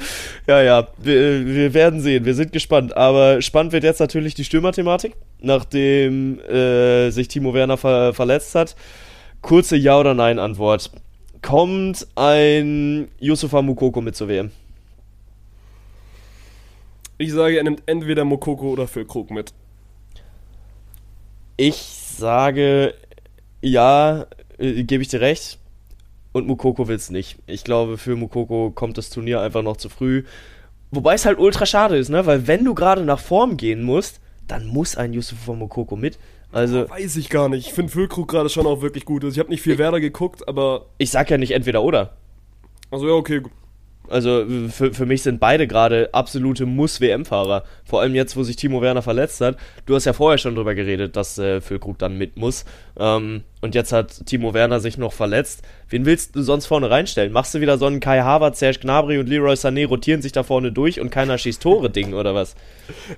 Ja, ja, wir, wir werden sehen. Wir sind gespannt. Aber spannend wird jetzt natürlich die Stürmerthematik, nachdem äh, sich Timo Werner ver verletzt hat. Kurze Ja- oder Nein-Antwort. Kommt ein Yusufa Mukoko mit zur WM? Ich sage, er nimmt entweder Mokoko oder Füllkrug mit. Ich sage, ja, äh, gebe ich dir recht. Und Mukoko will es nicht. Ich glaube, für Mukoko kommt das Turnier einfach noch zu früh. Wobei es halt ultra schade ist, ne? Weil wenn du gerade nach Form gehen musst, dann muss ein Yusuf von Mukoko mit. Also, Weiß ich gar nicht. Ich finde Füllkrug gerade schon auch wirklich gut. Also ich habe nicht viel Werder geguckt, aber. ich sag ja nicht entweder oder. Also ja, okay. gut. Also für, für mich sind beide gerade absolute Muss-WM-Fahrer. Vor allem jetzt, wo sich Timo Werner verletzt hat. Du hast ja vorher schon drüber geredet, dass äh, Füllkrug dann mit muss. Ähm, und jetzt hat Timo Werner sich noch verletzt. Wen willst du sonst vorne reinstellen? Machst du wieder so einen Kai Havertz, Serge Gnabry und Leroy Sané rotieren sich da vorne durch und keiner schießt Tore-Ding oder was?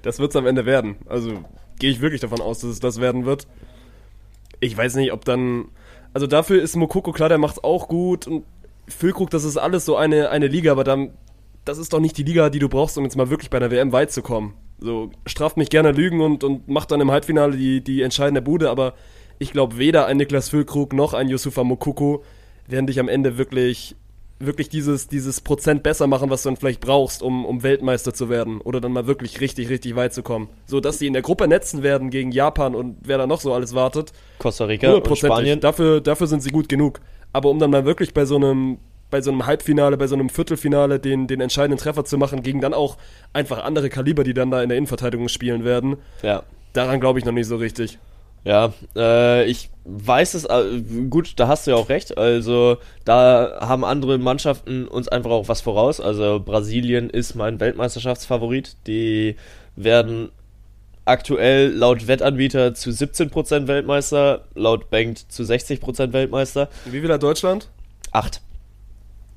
Das wird's am Ende werden. Also gehe ich wirklich davon aus, dass es das werden wird. Ich weiß nicht, ob dann. Also dafür ist Mokoko klar, der macht's auch gut. Und Füllkrug, das ist alles so eine, eine Liga, aber dann. Das ist doch nicht die Liga, die du brauchst, um jetzt mal wirklich bei der WM weit zu kommen. So, straft mich gerne Lügen und, und macht dann im Halbfinale die, die entscheidende Bude, aber ich glaube, weder ein Niklas Füllkrug noch ein Yusufa Mokoko werden dich am Ende wirklich, wirklich dieses, dieses Prozent besser machen, was du dann vielleicht brauchst, um, um Weltmeister zu werden oder dann mal wirklich richtig, richtig weit zu kommen. So, dass sie in der Gruppe netzen werden gegen Japan und wer da noch so alles wartet, Costa Rica und. Spanien. Dafür, dafür sind sie gut genug. Aber um dann mal wirklich bei so einem, bei so einem Halbfinale, bei so einem Viertelfinale den, den entscheidenden Treffer zu machen, gegen dann auch einfach andere Kaliber, die dann da in der Innenverteidigung spielen werden, Ja. daran glaube ich noch nicht so richtig. Ja, äh, ich weiß es, äh, gut, da hast du ja auch recht. Also, da haben andere Mannschaften uns einfach auch was voraus. Also, Brasilien ist mein Weltmeisterschaftsfavorit. Die werden aktuell laut Wettanbieter zu 17% Weltmeister, laut Bank zu 60% Weltmeister. Wie viel hat Deutschland? Acht.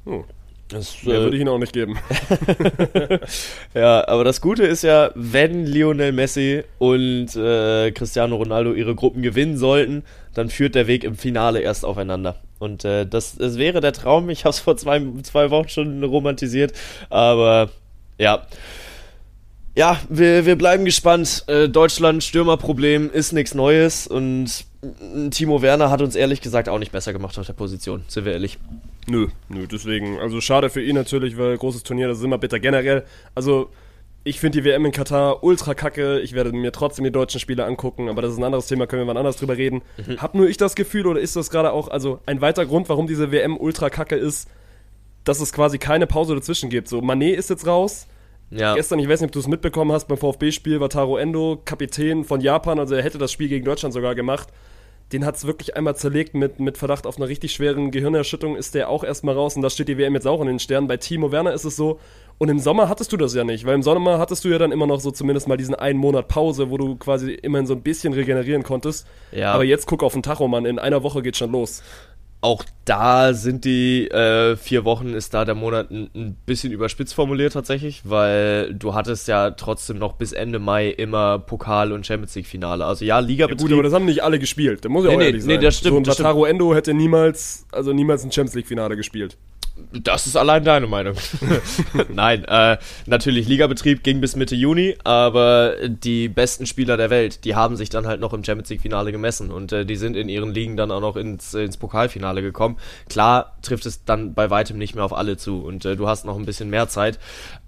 Hm. Das, Mehr äh, würde ich ihnen auch nicht geben. Ja, aber das Gute ist ja, wenn Lionel Messi und äh, Cristiano Ronaldo ihre Gruppen gewinnen sollten, dann führt der Weg im Finale erst aufeinander. Und äh, das, das wäre der Traum. Ich habe es vor zwei, zwei Wochen schon romantisiert. Aber ja. Ja, wir, wir bleiben gespannt. Äh, Deutschland, Stürmerproblem ist nichts Neues. Und äh, Timo Werner hat uns ehrlich gesagt auch nicht besser gemacht auf der Position, sind wir ehrlich. Nö, nö, deswegen. Also schade für ihn natürlich, weil großes Turnier, das ist immer bitter. Generell, also ich finde die WM in Katar ultra kacke. Ich werde mir trotzdem die deutschen Spiele angucken, aber das ist ein anderes Thema, können wir wann anders drüber reden. Hab nur ich das Gefühl, oder ist das gerade auch, also ein weiterer Grund, warum diese WM ultra kacke ist, dass es quasi keine Pause dazwischen gibt. So, Manet ist jetzt raus. Ja. Gestern, ich weiß nicht, ob du es mitbekommen hast, beim VfB-Spiel war Taro Endo Kapitän von Japan, also er hätte das Spiel gegen Deutschland sogar gemacht. Den hat es wirklich einmal zerlegt mit, mit Verdacht auf einer richtig schweren Gehirnerschütterung, ist der auch erstmal raus und da steht die WM jetzt auch in den Sternen. Bei Timo Werner ist es so, und im Sommer hattest du das ja nicht, weil im Sommer hattest du ja dann immer noch so zumindest mal diesen einen Monat Pause, wo du quasi immerhin so ein bisschen regenerieren konntest. Ja. Aber jetzt guck auf den Tacho, Mann, in einer Woche geht schon los. Auch da sind die äh, vier Wochen, ist da der Monat ein, ein bisschen überspitzt formuliert tatsächlich, weil du hattest ja trotzdem noch bis Ende Mai immer Pokal- und Champions League-Finale. Also ja, Ja, Ligabetrieb. gut, aber das haben nicht alle gespielt. Da muss ich Nee, auch nee, ehrlich nee, sein. das stimmt, So ein Wataru Endo hätte niemals, also niemals ein Champions League-Finale gespielt. Das ist allein deine Meinung. Nein, äh, natürlich, Ligabetrieb ging bis Mitte Juni, aber die besten Spieler der Welt, die haben sich dann halt noch im Champions League-Finale gemessen und äh, die sind in ihren Ligen dann auch noch ins, ins Pokalfinale gekommen. Klar trifft es dann bei weitem nicht mehr auf alle zu und äh, du hast noch ein bisschen mehr Zeit.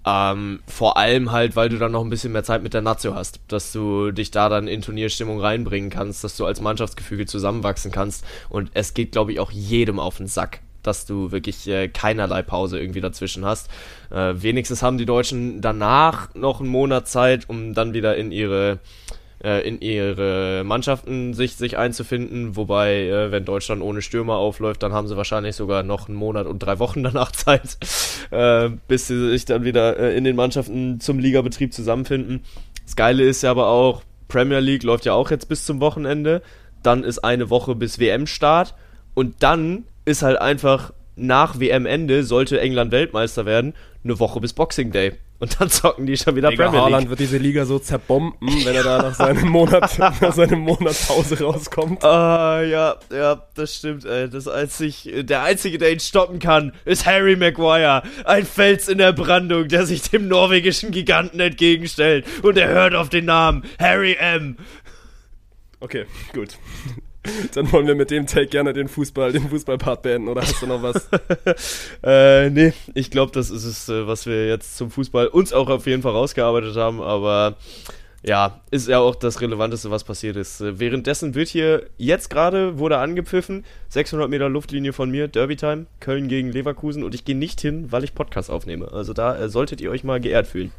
Ähm, vor allem halt, weil du dann noch ein bisschen mehr Zeit mit der Nazio hast, dass du dich da dann in Turnierstimmung reinbringen kannst, dass du als Mannschaftsgefüge zusammenwachsen kannst und es geht, glaube ich, auch jedem auf den Sack dass du wirklich äh, keinerlei Pause irgendwie dazwischen hast. Äh, wenigstens haben die Deutschen danach noch einen Monat Zeit, um dann wieder in ihre äh, in ihre Mannschaften sich, sich einzufinden, wobei, äh, wenn Deutschland ohne Stürmer aufläuft, dann haben sie wahrscheinlich sogar noch einen Monat und drei Wochen danach Zeit, äh, bis sie sich dann wieder äh, in den Mannschaften zum Ligabetrieb zusammenfinden. Das Geile ist ja aber auch, Premier League läuft ja auch jetzt bis zum Wochenende, dann ist eine Woche bis WM-Start und dann ist halt einfach nach WM-Ende, sollte England Weltmeister werden, eine Woche bis Boxing Day. Und dann zocken die schon wieder Digga, Premier League. Haaland wird diese Liga so zerbomben, wenn er da nach seinem Monat, nach seinem Monat Pause rauskommt. Ah, ja, ja, das stimmt, ey. Das einzig, der einzige, der ihn stoppen kann, ist Harry Maguire. Ein Fels in der Brandung, der sich dem norwegischen Giganten entgegenstellt. Und er hört auf den Namen Harry M. Okay, gut. Dann wollen wir mit dem Take gerne den Fußball, den Fußballpart beenden, oder hast du noch was? Äh, nee, ich glaube, das ist es, äh, was wir jetzt zum Fußball uns auch auf jeden Fall rausgearbeitet haben, aber ja, ist ja auch das Relevanteste, was passiert ist. Äh, Währenddessen wird hier jetzt gerade, wurde angepfiffen, 600 Meter Luftlinie von mir, Derby Time, Köln gegen Leverkusen und ich gehe nicht hin, weil ich Podcast aufnehme. Also da äh, solltet ihr euch mal geehrt fühlen.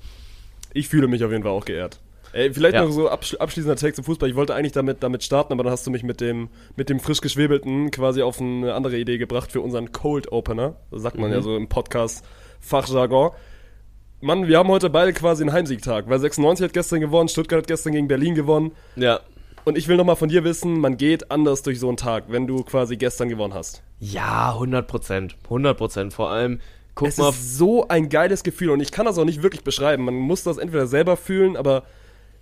Ich fühle mich auf jeden Fall auch geehrt. Ey, vielleicht Ja. noch so absch abschließender Take zum Fußball. Ich wollte eigentlich damit, damit starten, aber dann hast du mich mit dem, mit dem frisch geschwebelten quasi auf eine andere Idee gebracht für unseren Cold Opener. Das sagt man ja so im Podcast Fachjargon. Mann, wir haben heute beide quasi einen Heimsiegtag, weil 96 hat gestern gewonnen, Stuttgart hat gestern gegen Berlin gewonnen. Ja. Und ich will nochmal von dir wissen, man geht anders durch so einen Tag, wenn du quasi gestern gewonnen hast. Ja, 100 Prozent. 100 Prozent. Vor allem, guck Es mal, ist so ein geiles Gefühl und ich kann das auch nicht wirklich beschreiben. Man muss das entweder selber fühlen, aber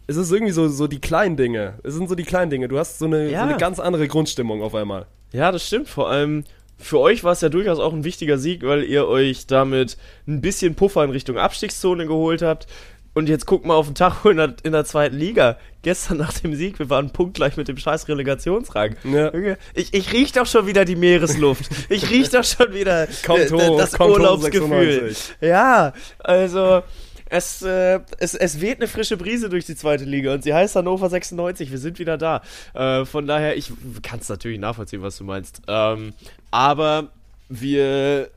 es ist irgendwie so, so die kleinen Dinge. Es sind so die kleinen Dinge. Du hast so eine, Ja. so eine ganz andere Grundstimmung auf einmal. Ja, das stimmt. Vor allem für euch war es ja durchaus auch ein wichtiger Sieg, weil ihr euch damit ein bisschen Puffer in Richtung Abstiegszone geholt habt. Und jetzt guckt mal auf den Tacho in der, in der zweiten Liga. Gestern nach dem Sieg, wir waren punktgleich mit dem scheiß Relegationsrang. Ja. Ich, ich riech doch schon wieder die Meeresluft. Ich riech doch schon wieder Kommt äh, hoch, das kommt hoch, Urlaubsgefühl. 96. Ja, also es, äh, es, es weht eine frische Brise durch die zweite Liga und sie heißt Hannover 96. Wir sind wieder da. Äh, von daher, ich kann es natürlich nachvollziehen, was du meinst. Ähm, aber wir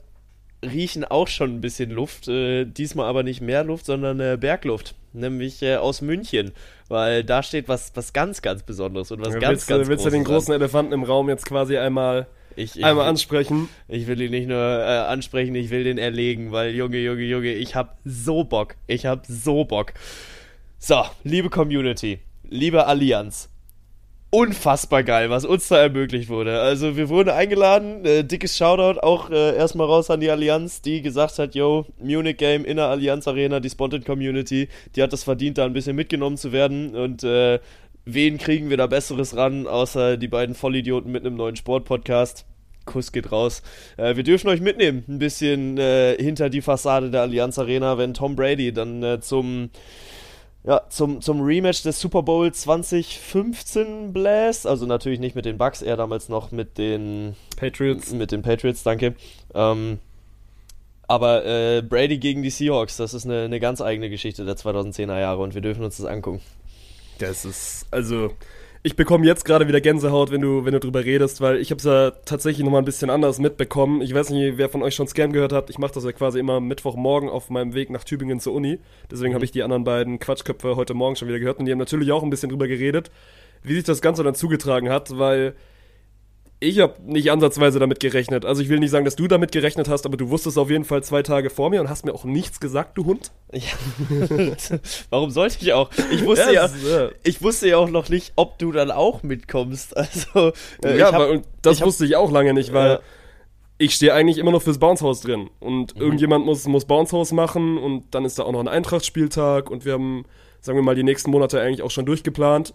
riechen auch schon ein bisschen Luft. Äh, diesmal aber nicht mehr Luft, sondern äh, Bergluft. Nämlich äh, aus München. Weil da steht was, was ganz, ganz Besonderes und was Ja, ganz, willst ganz du, willst du den großen Elefanten im Raum jetzt quasi einmal. Ich, ich, einmal ansprechen? ich will ihn nicht nur äh, ansprechen, ich will den erlegen, weil Junge, Junge, Junge, ich hab so Bock. Ich hab so Bock. So, liebe Community, liebe Allianz. Unfassbar geil, was uns da ermöglicht wurde. Also wir wurden eingeladen, äh, dickes Shoutout auch äh, erstmal raus an die Allianz, die gesagt hat, yo, Munich Game in der Allianz Arena, die Spontan Community, die hat es verdient, da ein bisschen mitgenommen zu werden und äh, wen kriegen wir da Besseres ran, außer die beiden Vollidioten mit einem neuen Sportpodcast. Kuss geht raus. Äh, wir dürfen euch mitnehmen, ein bisschen äh, hinter die Fassade der Allianz Arena, wenn Tom Brady dann äh, zum, ja, zum, zum Rematch des Super Bowl 2015 bläst. Also natürlich nicht mit den Bucks, er damals noch mit den, Patriots. mit den Patriots, danke. Ähm, aber äh, Brady gegen die Seahawks, das ist eine, eine ganz eigene Geschichte der 2010er Jahre und wir dürfen uns das angucken. Das ist, also, ich bekomme jetzt gerade wieder Gänsehaut, wenn du, wenn du drüber redest, weil ich habe es ja tatsächlich nochmal ein bisschen anders mitbekommen. Ich weiß nicht, wer von euch schon Scam gehört hat. Ich mache das ja quasi immer Mittwochmorgen auf meinem Weg nach Tübingen zur Uni. Deswegen habe ich die anderen beiden Quatschköpfe heute Morgen schon wieder gehört und die haben natürlich auch ein bisschen drüber geredet, wie sich das Ganze dann zugetragen hat, weil Ich habe nicht ansatzweise damit gerechnet. Also ich will nicht sagen, dass du damit gerechnet hast, aber du wusstest auf jeden Fall zwei Tage vor mir und hast mir auch nichts gesagt, du Hund. Ja. Warum sollte ich auch? Ich wusste ja, Ja, ich wusste ja auch noch nicht, ob du dann auch mitkommst. Also äh, ja, hab, aber, und das ich hab- wusste ich auch lange nicht, weil Ja. ich stehe eigentlich immer noch fürs Bounce-Haus drin. Und Mhm. irgendjemand muss, muss Bounce-Haus machen und dann ist da auch noch ein Eintracht-Spieltag und wir haben, sagen wir mal, die nächsten Monate eigentlich auch schon durchgeplant.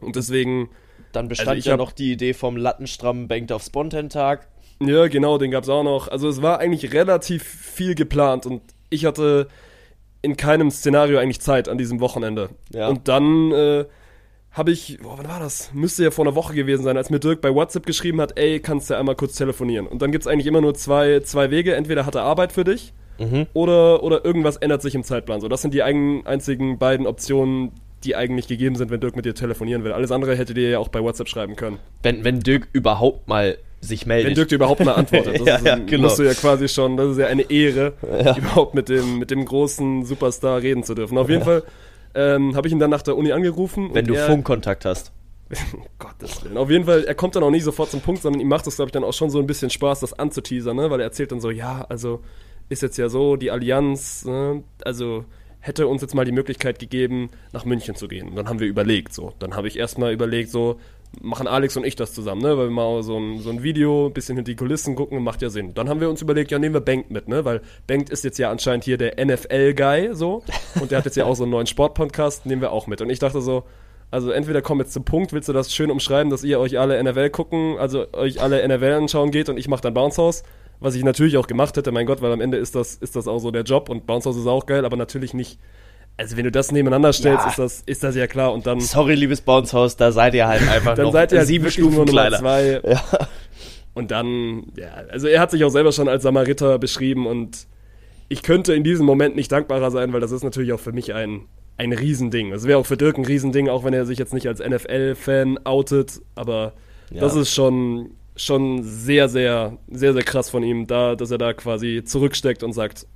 Und deswegen, dann bestand also ja noch die Idee vom Lattenstrammen Banked auf Spontan-Tag. ja, genau, den gab's auch noch. Also es war eigentlich relativ viel geplant und ich hatte in keinem Szenario eigentlich Zeit an diesem Wochenende. Ja. Und dann äh, habe ich, boah, wann war das? Müsste ja vor einer Woche gewesen sein, als mir Dirk bei WhatsApp geschrieben hat, ey, kannst du einmal kurz telefonieren. Und dann gibt's eigentlich immer nur zwei, zwei Wege. Entweder hat er Arbeit für dich oder, oder irgendwas ändert sich im Zeitplan. So, das sind die eigen, einzigen beiden Optionen, die eigentlich gegeben sind, wenn Dirk mit dir telefonieren will. Alles andere hätte dir ja auch bei WhatsApp schreiben können. Wenn, wenn Dirk überhaupt mal sich meldet. Wenn Dirk dir überhaupt mal antwortet. Das Ja, ist, ja, genau. musst du ja quasi schon, das ist ja eine Ehre, überhaupt mit dem, mit dem großen Superstar reden zu dürfen. Auf jeden Fall ähm, habe ich ihn dann nach der Uni angerufen. wenn du er, Funkkontakt hast. Um Gottes Willen. Auf jeden Fall, er kommt dann auch nicht sofort zum Punkt, sondern ihm macht es, glaube ich, dann auch schon so ein bisschen Spaß, das anzuteasern, ne? Weil er erzählt dann so, ja, also ist jetzt ja so, die Allianz, ne? also hätte uns jetzt mal die Möglichkeit gegeben, nach München zu gehen. Und dann haben wir überlegt, so. Dann habe ich erstmal überlegt, so, machen Alex und ich das zusammen, ne? Weil wir mal so ein, so ein Video, ein bisschen hinter die Kulissen gucken, macht ja Sinn. Dann haben wir uns überlegt, ja, nehmen wir Bengt mit, ne? Weil Bengt ist jetzt ja anscheinend hier der NFL-Guy, so. Und der hat jetzt ja auch so einen neuen Sportpodcast, nehmen wir auch mit. Und ich dachte so, also entweder komm jetzt zum Punkt, willst du das schön umschreiben, dass ihr euch alle NFL gucken, also euch alle NFL anschauen geht und ich mache dann Bounce House, was ich natürlich auch gemacht hätte, mein Gott, weil am Ende ist das, ist das auch so der Job und Bounce House ist auch geil, aber natürlich nicht, also wenn du das nebeneinander stellst, Ja. ist, das, ist das ja klar und dann, Sorry, liebes Bounce Haus, da seid ihr halt einfach dann noch seid ihr halt sieben Stufen nur Nummer kleiner. zwei Ja. und dann, ja, also er hat sich auch selber schon als Samariter beschrieben und ich könnte in diesem Moment nicht dankbarer sein, weil das ist natürlich auch für mich ein, ein Riesending. Es wäre auch für Dirk ein Riesending, auch wenn er sich jetzt nicht als NFL-Fan outet, aber Ja. das ist schon, schon sehr, sehr, sehr, sehr krass von ihm, da, dass er da quasi zurücksteckt und sagt,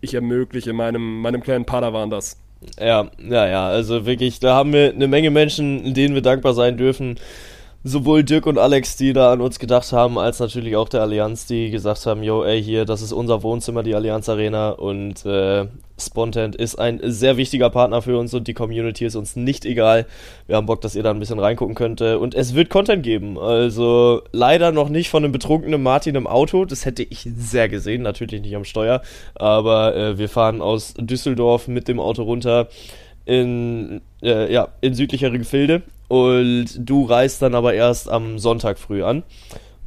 ich ermögliche meinem, meinem kleinen Padawan das. Ja, ja, ja, also wirklich, da haben wir eine Menge Menschen, denen wir dankbar sein dürfen. Sowohl Dirk und Alex, die da an uns gedacht haben, als natürlich auch der Allianz, die gesagt haben, yo, ey, hier, das ist unser Wohnzimmer, die Allianz Arena. Und äh, Spontent ist ein sehr wichtiger Partner für uns und die Community ist uns nicht egal. Wir haben Bock, dass ihr da ein bisschen reingucken könnt und es wird Content geben. Also leider noch nicht von einem betrunkenen Martin im Auto, das hätte ich sehr gesehen, natürlich nicht am Steuer, aber äh, wir fahren aus Düsseldorf mit dem Auto runter in, äh, ja, in südlichere Gefilde und du reist dann aber erst am Sonntag früh an.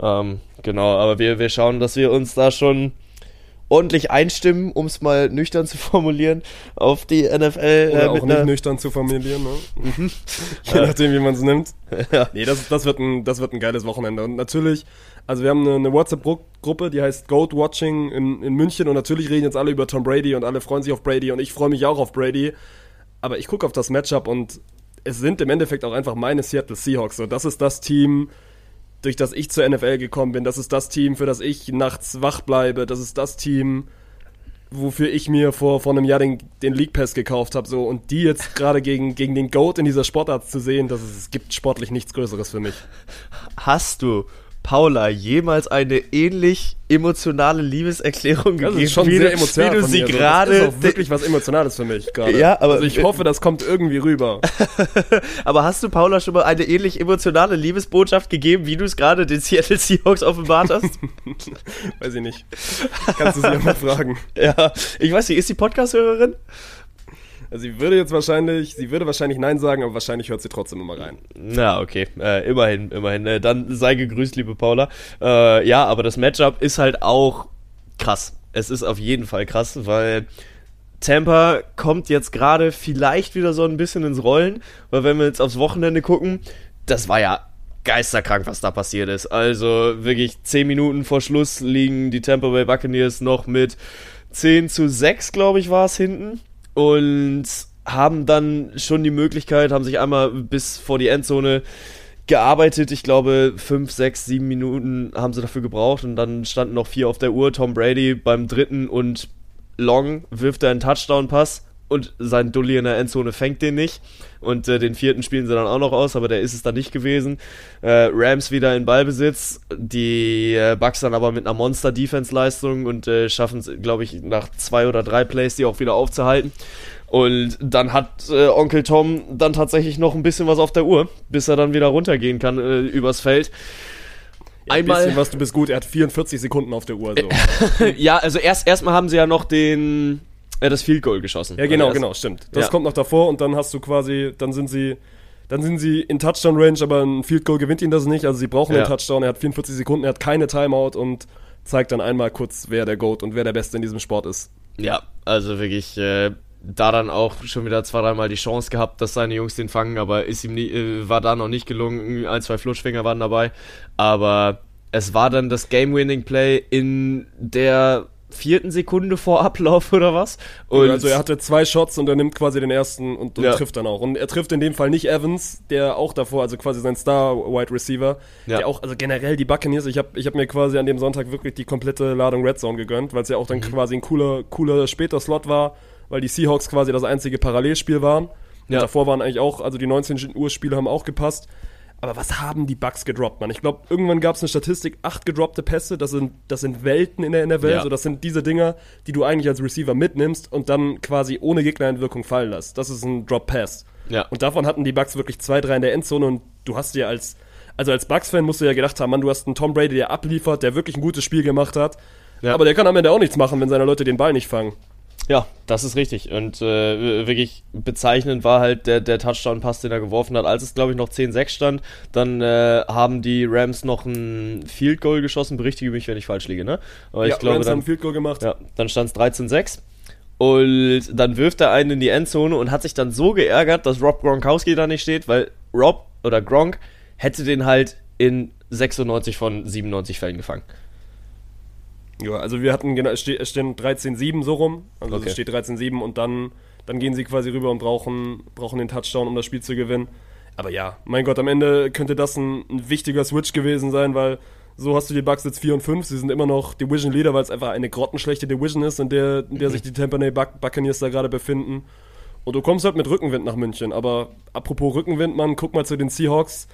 Ähm, genau, aber wir, wir schauen, dass wir uns da schon ordentlich einstimmen, um es mal nüchtern zu formulieren, auf die NFL. Oder äh, auch nicht nüchtern zu formulieren, ne? Je nachdem, wie man es nimmt. Ja. Nee, das, das, wird ein, das wird ein geiles Wochenende. Und natürlich, also wir haben eine, eine WhatsApp-Gruppe, die heißt Goat Watching in, in München und natürlich reden jetzt alle über Tom Brady und alle freuen sich auf Brady und ich freue mich auch auf Brady. Aber ich gucke auf das Matchup und es sind im Endeffekt auch einfach meine Seattle Seahawks. So, das ist das Team, durch das ich zur NFL gekommen bin. Das ist das Team, für das ich nachts wach bleibe. Das ist das Team, wofür ich mir vor, vor einem Jahr den, den League Pass gekauft habe. So. Und die jetzt gerade gegen, gegen den GOAT in dieser Sportart zu sehen, das ist, es gibt sportlich nichts Größeres für mich. Hast du Paula jemals eine ähnlich emotionale Liebeserklärung Das gegeben, ist schon wie, sehr du- emotional. wie du sie. Also, gerade Das ist auch wirklich was Emotionales für mich gerade. Ja, aber- also ich hoffe, das kommt irgendwie rüber. Aber hast du Paula schon mal eine ähnlich emotionale Liebesbotschaft gegeben, wie du es gerade den Seattle Seahawks offenbart hast? Weiß ich nicht. Kannst du sie ja mal fragen. ja, ich weiß nicht, ist sie Podcast-Hörerin? Also sie würde jetzt wahrscheinlich, sie würde wahrscheinlich Nein sagen, aber wahrscheinlich hört sie trotzdem immer rein. Na, okay. Äh, immerhin, immerhin. Äh, dann sei gegrüßt, liebe Paula. Äh, ja, aber das Matchup ist halt auch krass. Es ist auf jeden Fall krass, weil Tampa kommt jetzt gerade vielleicht wieder so ein bisschen ins Rollen, weil wenn wir jetzt aufs Wochenende gucken, das war ja geisterkrank, was da passiert ist. Also wirklich 10 Minuten vor Schluss liegen die Tampa Bay Buccaneers noch mit 10 zu 6, glaube ich, war es hinten. Und haben dann schon die Möglichkeit, haben sich einmal bis vor die Endzone gearbeitet. Ich glaube, 5, 6, 7 Minuten haben sie dafür gebraucht und dann standen noch vier auf der Uhr. Tom Brady beim dritten und Long wirft einen Touchdown-Pass und sein Dulli in der Endzone fängt den nicht. Und äh, den vierten spielen sie dann auch noch aus, aber der ist es dann nicht gewesen. Äh, Rams wieder in Ballbesitz, die äh, Bucks dann aber mit einer Monster-Defense-Leistung und äh, schaffen es, glaube ich, nach zwei oder drei Plays, die auch wieder aufzuhalten. Und dann hat äh, Onkel Tom dann tatsächlich noch ein bisschen was auf der Uhr, bis er dann wieder runtergehen kann äh, übers Feld. Ja, ein bisschen was, du bist gut. Er hat 44 Sekunden auf der Uhr. So. ja, also erst erstmal haben sie ja noch den äh, das Field Goal geschossen. Ja, genau, genau, stimmt. Das Ja. kommt noch davor und dann hast du quasi, dann sind sie, dann sind sie in Touchdown Range, aber ein Field Goal gewinnt ihnen das nicht. Also sie brauchen Ja. den Touchdown. Er hat 44 Sekunden, er hat keine Timeout und zeigt dann einmal kurz, wer der Goat und wer der Beste in diesem Sport ist. Ja, also wirklich, äh, da dann auch schon wieder zwei, dreimal die Chance gehabt, dass seine Jungs den fangen, aber ist ihm nie, äh, war da noch nicht gelungen. Ein, zwei Flutschfinger waren dabei. Aber es war dann das Game-Winning-Play in der vierten Sekunde vor Ablauf oder was? Und also er hatte zwei Shots und er nimmt quasi den ersten und, und Ja. trifft dann auch. Und er trifft in dem Fall nicht Evans, der auch davor, also quasi sein Star-Wide Receiver, Ja. der auch, also generell die Buccaneers, ich habe ich hab mir quasi an dem Sonntag wirklich die komplette Ladung Red Zone gegönnt, weil es ja auch dann Mhm. quasi ein cooler, cooler später Slot war, weil die Seahawks quasi das einzige Parallelspiel waren. Ja. davor waren eigentlich auch, also die 19 Uhr Spiele haben auch gepasst. Aber was haben die Bucks gedroppt, Mann? Ich glaube, irgendwann gab es eine Statistik, acht gedroppte Pässe, das sind, das sind Welten in der NFL. Ja. So, das sind diese Dinger, die du eigentlich als Receiver mitnimmst und dann quasi ohne Gegnereinwirkung fallen lässt. Das ist ein Drop Pass. Ja. Und davon hatten die Bucks wirklich zwei, drei in der Endzone und du hast dir als, also als Bucks-Fan musst du ja gedacht haben, Mann, du hast einen Tom Brady, der abliefert, der wirklich ein gutes Spiel gemacht hat. Ja. Aber der kann am Ende auch nichts machen, wenn seine Leute den Ball nicht fangen. Ja, das ist richtig. Und äh, wirklich bezeichnend war halt der, der Touchdown-Pass, den er geworfen hat. Als es, glaube ich, noch 10-6 stand, dann äh, haben die Rams noch ein Field Goal geschossen. Berichtige mich, wenn ich falsch liege, ne? Aber ja, ich glaube, Rams haben dann, ein Field Goal gemacht. ja, dann stand es 13-6. Und dann wirft er einen in die Endzone und hat sich dann so geärgert, dass Rob Gronkowski da nicht steht, weil Rob oder Gronk hätte den halt in 96 von 97 Fällen gefangen. Ja, also wir hatten, genau, es ste- es stehen 13-7 so rum. Also Okay. es steht 13-7 und dann, dann gehen sie quasi rüber und brauchen, brauchen den Touchdown, um das Spiel zu gewinnen. Aber ja, mein Gott, am Ende könnte das ein, ein wichtiger Switch gewesen sein, weil so hast du die Bucks jetzt 4 und 5. Sie sind immer noch Division Leader, weil es einfach eine grottenschlechte Division ist, in der, in der sich die Tampa Bay Buc Buccaneers da gerade befinden. Und du kommst halt mit Rückenwind nach München. Aber apropos Rückenwind, Mann, guck mal zu den Seahawks.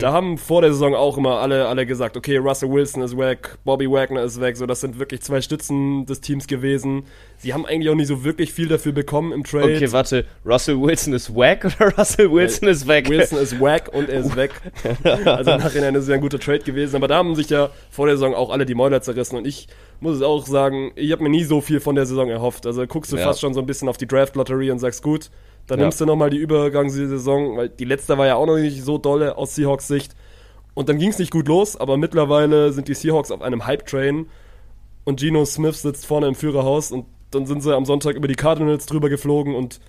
Da haben vor der Saison auch immer alle, alle gesagt, okay, Russell Wilson ist weg, Bobby Wagner ist weg. So, das sind wirklich zwei Stützen des Teams gewesen. Sie haben eigentlich auch nicht so wirklich viel dafür bekommen im Trade. Okay, warte. Russell Wilson ist wack oder Russell Wilson ist weg? Wilson ist wack und er ist weg. also im Nachhinein ist es ja ein guter Trade gewesen. Aber da haben sich ja vor der Saison auch alle die Mäuler zerrissen. Und ich muss es auch sagen, ich habe mir nie so viel von der Saison erhofft. Also guckst du Ja. fast schon so ein bisschen auf die Draft-Lotterie und sagst, gut, dann Ja. nimmst du nochmal die Übergangssaison, weil die letzte war ja auch noch nicht so dolle aus Seahawks Sicht. Und dann ging es nicht gut los, aber mittlerweile sind die Seahawks auf einem Hype-Train und Geno Smith sitzt vorne im Führerhaus und dann sind sie am Sonntag über die Cardinals drüber geflogen und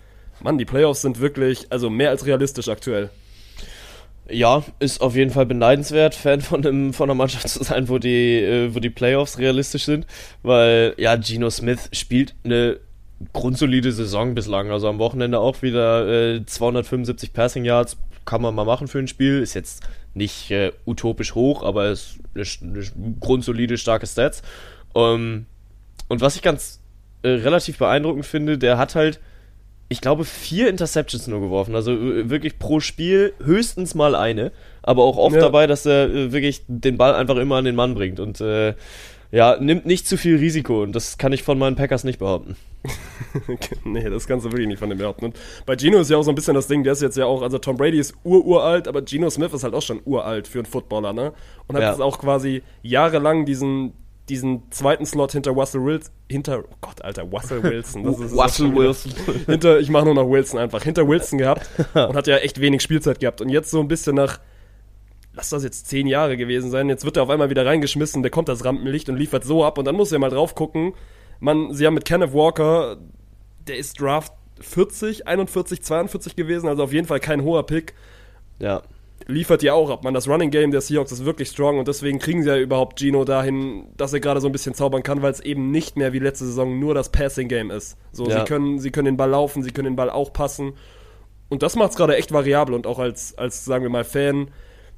Mann, die Playoffs sind wirklich, also mehr als realistisch aktuell. Ja, ist auf jeden Fall beneidenswert, Fan von, einem, von einer Mannschaft zu sein, wo die, äh, wo die Playoffs realistisch sind. Weil, ja, Geno Smith spielt eine grundsolide Saison bislang. Also am Wochenende auch wieder äh, 275 Passing Yards. Kann man mal machen für ein Spiel. Ist jetzt nicht äh, utopisch hoch, aber ist eine, eine grundsolide, starke Stats. Ähm, und was ich ganz äh, relativ beeindruckend finde, der hat halt ich glaube, vier Interceptions nur geworfen. Also äh, wirklich pro Spiel höchstens mal eine. Aber auch oft Ja. dabei, dass er äh, wirklich den Ball einfach immer an den Mann bringt. Und äh, ja, nimmt nicht zu viel Risiko. Und das kann ich von meinen Packers nicht behaupten. nee, das kannst du wirklich nicht von dem behaupten. Und bei Geno ist ja auch so ein bisschen das Ding, der ist jetzt ja auch, also Tom Brady ist ur-uralt, aber Geno Smith ist halt auch schon uralt für einen Footballer, ne? Und hat Ja. jetzt auch quasi jahrelang diesen, diesen zweiten Slot hinter Russell Wilson, hinter, oh Gott, Alter, Russell Wilson. Das ist, Russell Wilson. hinter, ich mache nur noch Wilson einfach, hinter Wilson gehabt und hat ja echt wenig Spielzeit gehabt. Und jetzt so ein bisschen nach, lass das jetzt zehn Jahre gewesen sein, jetzt wird er auf einmal wieder reingeschmissen, der kommt das Rampenlicht und liefert so ab und dann muss er mal drauf gucken. Man, sie haben mit Kenneth Walker, der ist Draft 40, 41, 42 gewesen, also auf jeden Fall kein hoher Pick. Ja. Liefert ja auch ab, man. Das Running Game der Seahawks ist wirklich strong und deswegen kriegen sie ja überhaupt Gino dahin, dass er gerade so ein bisschen zaubern kann, weil es eben nicht mehr wie letzte Saison nur das Passing Game ist. So, Ja. sie können, sie können den Ball laufen, sie können den Ball auch passen. Und das macht es gerade echt variabel und auch als, als, sagen wir mal, Fan,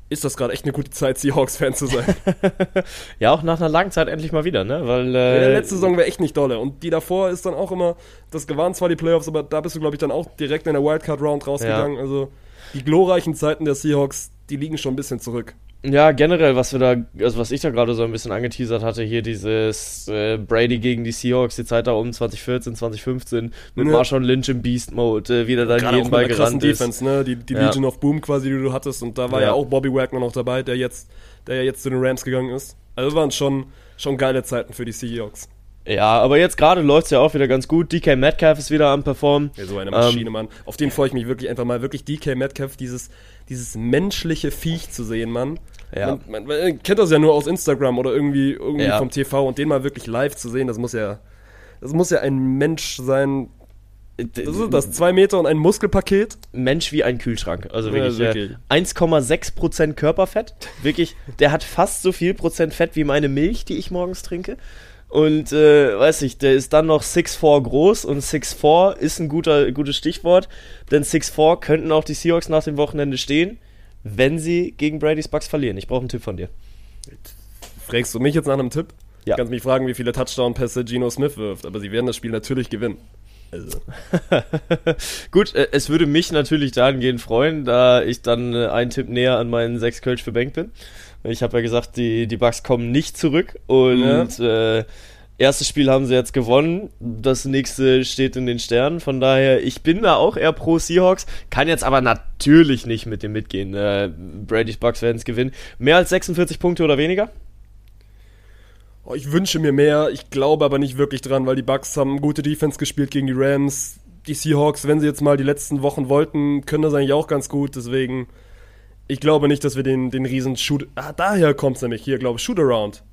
ist das gerade echt eine gute Zeit, Seahawks-Fan zu sein. Ja, auch nach einer langen Zeit endlich mal wieder, ne? Weil, äh, der letzte Saison wäre echt nicht dolle. Und die davor ist dann auch immer, das waren zwar die Playoffs, aber da bist du, glaube ich, dann auch direkt in der Wildcard-Round rausgegangen. Also die glorreichen Zeiten der Seahawks, die liegen schon ein bisschen zurück. Ja, generell, was wir da, also was ich da gerade so ein bisschen angeteasert hatte, hier dieses äh, Brady gegen die Seahawks, die Zeit da um 2014, 2015, mit Ja. Marshawn Lynch im Beast Mode, äh, wie der dann Gerade auch jeden Ball gerannt ist. Defense, ne? Die, die Ja. Legion of Boom quasi, die du hattest. Und da war ja, Ja. auch Bobby Wagner noch dabei, der jetzt, der ja jetzt zu den Rams gegangen ist. Also waren schon, schon geile Zeiten für die Seahawks. Ja, aber jetzt gerade läuft's ja auch wieder ganz gut. DK Metcalf ist wieder am Performen. Ja, so eine Ähm, Maschine, Mann. Auf den freue ich mich wirklich einfach mal. Wirklich DK Metcalf, dieses, dieses menschliche Viech zu sehen, Mann. Ja. Man, man, man kennt das ja nur aus Instagram oder irgendwie, irgendwie Ja. vom TV und den mal wirklich live zu sehen, das muss ja, das muss ja ein Mensch sein. Das ist das, zwei Meter und ein Muskelpaket. Mensch wie ein Kühlschrank. Also Ja, wirklich, wirklich. Äh, 1,6% Körperfett. Wirklich, der hat fast so viel Prozent Fett wie meine Milch, die ich morgens trinke. Und äh, weiß ich, der ist dann noch 6'4 groß und 6'4 ist ein guter, gutes Stichwort, denn 6'4 könnten auch die Seahawks nach dem Wochenende stehen, wenn sie gegen Brady's Bucks verlieren. Ich brauche einen Tipp von dir. Fragst du mich jetzt nach einem Tipp? Ja. Du kannst mich fragen, wie viele Touchdown-Pässe Geno Smith wirft, aber sie werden das Spiel natürlich gewinnen. Also, Gut, äh, es würde mich natürlich dahingehend freuen, da ich dann äh, einen Tipp näher an meinen 6 Kölsch für Bank bin. Ich habe ja gesagt, die, die Bucks kommen nicht zurück und äh, erstes Spiel haben sie jetzt gewonnen, das nächste steht in den Sternen, von daher, ich bin da auch eher pro Seahawks, kann jetzt aber natürlich nicht mit dem mitgehen. Äh, Brady's Bucks werden es gewinnen. Mehr als 46 Punkte oder weniger? oh, ich wünsche mir mehr, ich glaube aber nicht wirklich dran, weil die Bucks haben gute Defense gespielt gegen die Rams. Die Seahawks, wenn sie jetzt mal die letzten Wochen wollten, können das eigentlich auch ganz gut, deswegen, ich glaube nicht, dass wir den, den riesen Shoot, ah, daher kommt's nämlich, hier, glaube ich, Shootaround.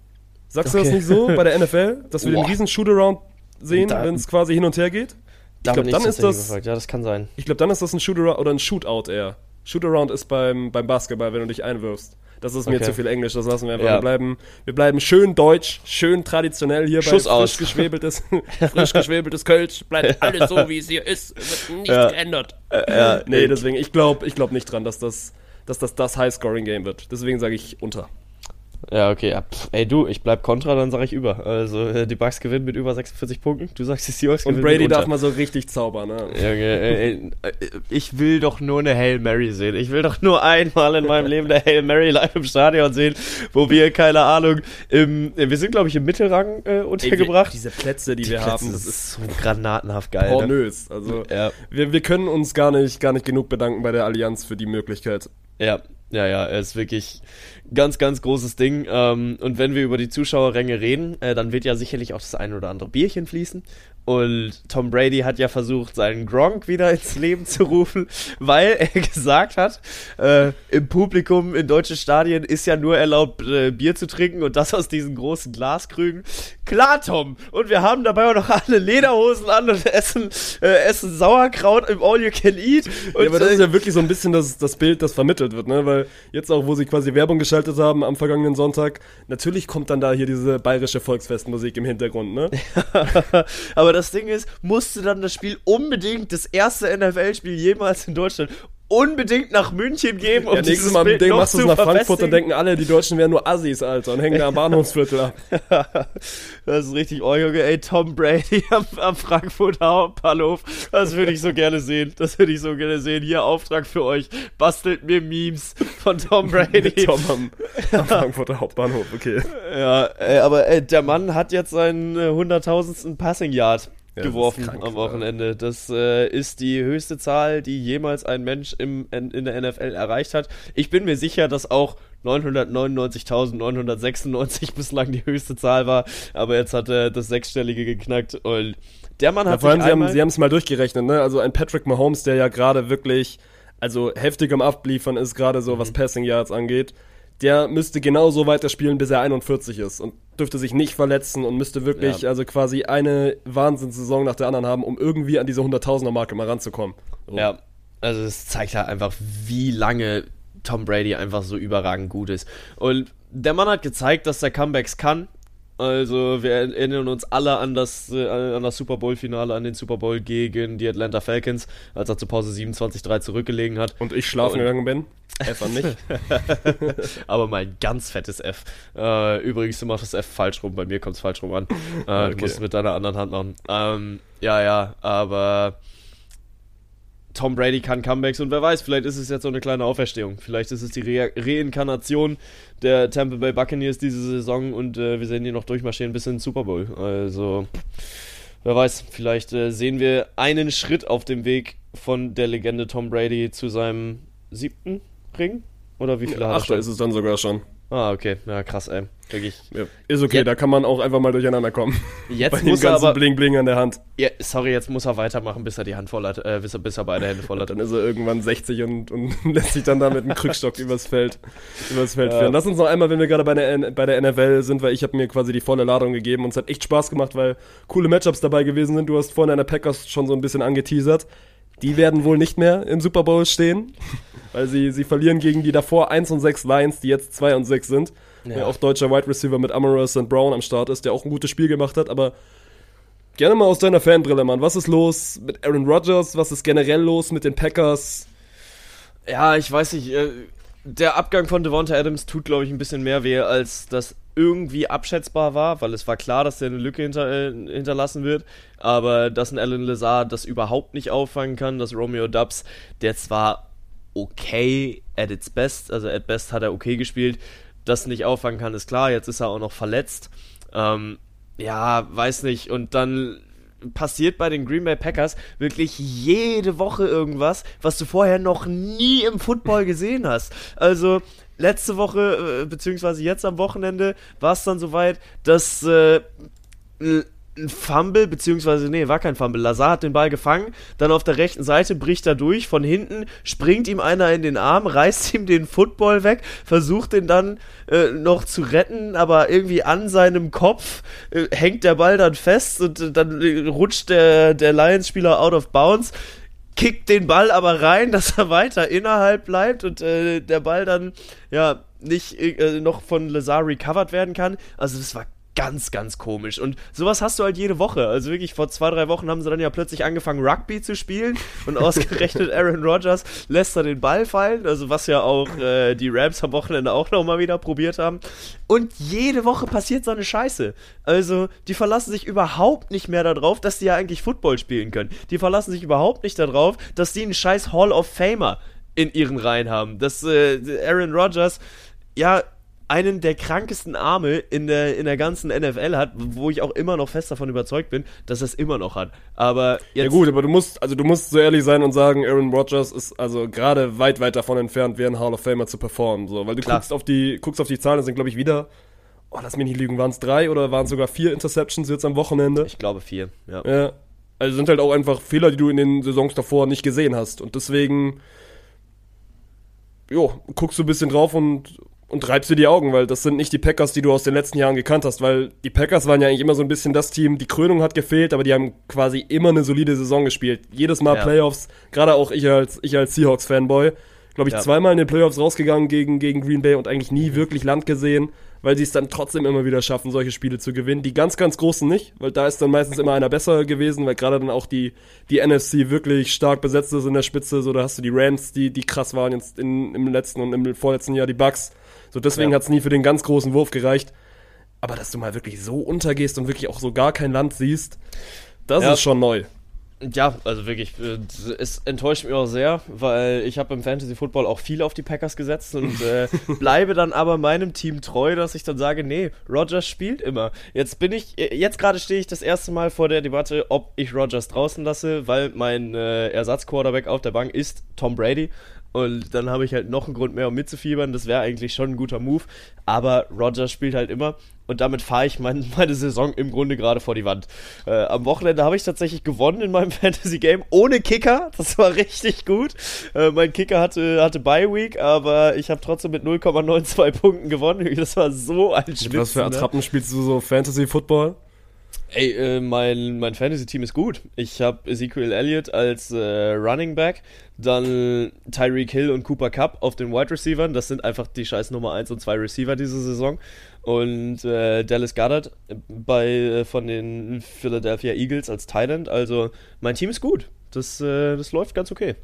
Sagst du Okay. das nicht so bei der NFL, dass wir den Boah. riesen Shootaround sehen, wenn es quasi hin und her geht? Da glaub, bin dann ist das-. Ja, das kann sein. Ich glaube, dann ist das ein Shootaround oder ein Shootout eher. Shootaround ist beim, beim Basketball, wenn du dich einwirfst. Das ist mir Okay. zu viel Englisch, das lassen wir einfach. Ja. Wir, bleiben, wir bleiben schön deutsch, schön traditionell hier Schuss bei aus. frisch geschwebeltes, frisch geschwebeltes Kölsch. Bleibt alles so, wie es hier ist. Es wird nichts Ja. geändert. Ja, Nee, deswegen, ich glaube ich glaub nicht dran, dass das, dass das das High-Scoring-Game wird. Deswegen sage ich unter. Ja, okay. Ja, pff, ey, du, ich bleib kontra, dann sage ich über. Also, äh, die Bucks gewinnen mit über 46 Punkten. Du sagst, die Seahawks Und gewinnen Brady mit unter. darf mal so richtig zaubern, ne? Ja, okay, äh, äh, ich will doch nur eine Hail Mary sehen. Ich will doch nur einmal in meinem Leben eine Hail Mary live im Stadion sehen, wo wir, keine Ahnung, im, äh, wir sind, glaube ich, im Mittelrang äh, untergebracht. Diese Plätze, die, wir Plätze, haben, das ist so granatenhaft geil. Ne? pornös. Also, Ja. wir, wir können uns gar nicht, gar nicht genug bedanken bei der Allianz für die Möglichkeit. Ja, ja, ja, er ist wirklich ganz, ganz großes Ding. Ähm, und wenn wir über die Zuschauerränge reden, äh, dann wird ja sicherlich auch das ein oder andere Bierchen fließen. Und Tom Brady hat ja versucht, seinen Gronk wieder ins Leben zu rufen, weil er gesagt hat, äh, im Publikum in deutschen Stadien ist ja nur erlaubt, äh, Bier zu trinken und das aus diesen großen Glaskrügen. Klar, Tom! Und wir haben dabei auch noch alle Lederhosen an und essen, äh, essen Sauerkraut im All You Can Eat. Und, ja, aber das ist ja wirklich so ein bisschen das, das Bild, das vermittelt wird, ne? Weil jetzt auch, wo sie quasi Werbung geschaltet haben am vergangenen Sonntag, natürlich kommt dann da hier diese bayerische Volksfestmusik im Hintergrund, ne? Aber das Ding ist, musste dann das Spiel unbedingt, das erste NFL-Spiel jemals in Deutschland, unbedingt nach München geben, um ja, nächstes Mal Bild noch machst du es nach Frankfurt, dann denken alle, die Deutschen wären nur Assis, Alter, und hängen da am Bahnhofsviertel ab. Das ist richtig, oh Junge, ey, Tom Brady am, am Frankfurter Hauptbahnhof, das würde ich so gerne sehen, das würde ich so gerne sehen. Hier, Auftrag für euch, bastelt mir Memes von Tom Brady. Tom am, am Frankfurter Hauptbahnhof, okay. Ja, ey, aber ey, der Mann hat jetzt seinen äh, hunderttausendsten Passing Yard Ja, geworfen krank, am Wochenende. Das äh, ist die höchste Zahl, die jemals ein Mensch im, in, in der NFL erreicht hat. Ich bin mir sicher, dass auch 999.996 bislang die höchste Zahl war, aber jetzt hat er das Sechsstellige geknackt und der Mann Ja, hat vor allem, sich sie haben einmal, sie haben es mal durchgerechnet, ne? Also ein Patrick Mahomes, der ja gerade wirklich, also heftig am Abliefern ist, gerade so Mhm. was Passing Yards angeht, der müsste genauso weiterspielen, bis er 41 ist und dürfte sich nicht verletzen und müsste wirklich, Ja. also quasi eine Wahnsinnssaison nach der anderen haben, um irgendwie an diese 100.000er Marke mal ranzukommen. So. Ja, also es zeigt halt einfach, wie lange Tom Brady einfach so überragend gut ist. Und der Mann hat gezeigt, dass er Comebacks kann. Also wir erinnern uns alle an das, äh, an das Super Bowl-Finale, an den Super Bowl gegen die Atlanta Falcons, als er zur Pause 27-3 zurückgelegen hat. Und ich schlafen gegangen bin. Einfach nicht. Aber mein ganz fettes F. Äh, übrigens, du machst das F falsch rum, bei mir kommt es falsch rum an. Äh, Okay. Du musst es mit deiner anderen Hand machen. Ähm, ja, ja, aber Tom Brady kann Comebacks und wer weiß, vielleicht ist es jetzt so eine kleine Auferstehung. Vielleicht ist es die Re Reinkarnation der Tampa Bay Buccaneers diese Saison und äh, wir sehen die noch durchmarschieren bis in den Super Bowl. Also, wer weiß, vielleicht äh, sehen wir einen Schritt auf dem Weg von der Legende Tom Brady zu seinem siebten Ring? Oder wie viele hat er Ach, da schon? ist es dann sogar schon. Ah, okay. Ja, krass, ey. Wirklich. Ja. Ist okay, Ja. da kann man auch einfach mal durcheinander kommen. Bei Jetzt dem muss er ganzen aber. Bling-Bling an der Hand. Ja, sorry, jetzt muss er weitermachen, bis er die Hand voll hat, äh, bis, er, bis er beide Hände voll hat. Dann ist er irgendwann 60 und, und lässt sich dann da mit einem Krückstock übers Feld, übers Feld führen. Lass uns noch einmal, wenn wir gerade bei der, bei der NFL sind, weil ich habe mir quasi die volle Ladung gegeben und es hat echt Spaß gemacht, weil coole Matchups dabei gewesen sind. Du hast vorhin deine Packers schon so ein bisschen angeteasert. Die werden wohl nicht mehr im Super Bowl stehen, weil sie, sie verlieren gegen die davor 1 und 6 Lions, die jetzt 2 und 6 sind. Ja. Auch deutscher Wide Receiver mit Amara St. Brown am Start ist, der auch ein gutes Spiel gemacht hat, aber gerne mal aus deiner Fanbrille, Mann. Was ist los mit Aaron Rodgers? Was ist generell los mit den Packers? Ja, ich weiß nicht. Äh, der Abgang von Devonta Adams tut, glaube ich, ein bisschen mehr weh, als das irgendwie abschätzbar war, weil es war klar, dass der eine Lücke hinter, äh, hinterlassen wird. Aber dass ein Alan Lazard das überhaupt nicht auffangen kann, dass Romeo Dubs, der zwar okay at its best, also at best hat er okay gespielt, das nicht auffangen kann, ist klar. Jetzt ist er auch noch verletzt. Ähm, ja, weiß nicht. Und dann passiert bei den Green Bay Packers wirklich jede Woche irgendwas, was du vorher noch nie im Football gesehen hast. Also letzte Woche, äh, beziehungsweise jetzt am Wochenende, war es dann soweit, dass äh, ein Fumble, beziehungsweise, nee, war kein Fumble. Lazar hat den Ball gefangen, dann auf der rechten Seite bricht er durch, von hinten springt ihm einer in den Arm, reißt ihm den Football weg, versucht den dann äh, noch zu retten, aber irgendwie an seinem Kopf äh, hängt der Ball dann fest und äh, dann äh, rutscht der, der Lions-Spieler out of bounds kickt den Ball aber rein, dass er weiter innerhalb bleibt und äh, der Ball dann ja nicht äh, noch von Lazar recovered werden kann. Also das war ganz, ganz komisch. Und sowas hast du halt jede Woche. Also wirklich, vor zwei, drei Wochen haben sie dann ja plötzlich angefangen, Rugby zu spielen und ausgerechnet Aaron Rodgers lässt er den Ball fallen, also was ja auch äh, die Rams am Wochenende auch nochmal wieder probiert haben. Und jede Woche passiert so eine Scheiße. Also, die verlassen sich überhaupt nicht mehr darauf, dass die ja eigentlich Football spielen können. Die verlassen sich überhaupt nicht darauf, dass die einen scheiß Hall of Famer in ihren Reihen haben. Dass äh, Aaron Rodgers, ja, einen der krankesten Arme in der, in der ganzen NFL hat, wo ich auch immer noch fest davon überzeugt bin, dass er es immer noch hat. Aber jetzt. Ja gut, aber du musst, also du musst so ehrlich sein und sagen, Aaron Rodgers ist also gerade weit, weit davon entfernt, wie ein Hall of Famer zu performen. So, weil du Klar. guckst auf die, guckst auf die Zahlen, das sind glaube ich wieder, oh, lass mich nicht lügen, waren es drei oder waren es sogar vier Interceptions jetzt am Wochenende? Ich glaube vier, ja. Ja. Also sind halt auch einfach Fehler, die du in den Saisons davor nicht gesehen hast. Und deswegen, jo, guckst du ein bisschen drauf und, und reibst dir die Augen, weil das sind nicht die Packers, die du aus den letzten Jahren gekannt hast, weil die Packers waren ja eigentlich immer so ein bisschen das Team, die Krönung hat gefehlt, aber die haben quasi immer eine solide Saison gespielt. Jedes Mal Ja. Playoffs, gerade auch ich als, ich als Seahawks-Fanboy, glaube ich, Ja. zweimal in den Playoffs rausgegangen gegen, gegen Green Bay und eigentlich nie wirklich Land gesehen, weil sie es dann trotzdem immer wieder schaffen, solche Spiele zu gewinnen. Die ganz, ganz großen nicht, weil da ist dann meistens immer einer besser gewesen, weil gerade dann auch die, die NFC wirklich stark besetzt ist in der Spitze. So, da hast du die Rams, die, die krass waren jetzt in, im letzten und im vorletzten Jahr die Bucks. So, deswegen Ja. hat's nie für den ganz großen Wurf gereicht. Aber dass du mal wirklich so untergehst und wirklich auch so gar kein Land siehst, das Ja. ist schon neu. Ja, also wirklich, äh, es enttäuscht mich auch sehr, weil ich habe im Fantasy Football auch viel auf die Packers gesetzt und äh, bleibe dann aber meinem Team treu, dass ich dann sage, nee, Rogers spielt immer. Jetzt bin ich, äh, jetzt gerade stehe ich das erste Mal vor der Debatte, ob ich Rogers draußen lasse, weil mein äh, Ersatzquarterback auf der Bank ist Tom Brady. Und dann habe ich halt noch einen Grund mehr, um mitzufiebern. Das wäre eigentlich schon ein guter Move. Aber Rogers spielt halt immer. Und damit fahre ich mein, meine Saison im Grunde gerade vor die Wand. Äh, am Wochenende habe ich tatsächlich gewonnen in meinem Fantasy-Game. Ohne Kicker. Das war richtig gut. Äh, mein Kicker hatte, hatte Bye-Week, aber ich habe trotzdem mit 0,92 Punkten gewonnen. Das war so ein Schwitzen. Was für ne? Attrappen spielst du so Fantasy Football? Ey, äh, mein, mein Fantasy-Team ist gut. Ich habe Ezekiel Elliott als äh, Running Back, dann Tyreek Hill und Cooper Cup auf den Wide Receivern. Das sind einfach die scheiß Nummer 1 und 2 Receiver diese Saison. Und äh, Dallas Goddard bei, äh, von den Philadelphia Eagles als Thailand. Also mein Team ist gut. Das, äh, das läuft ganz okay.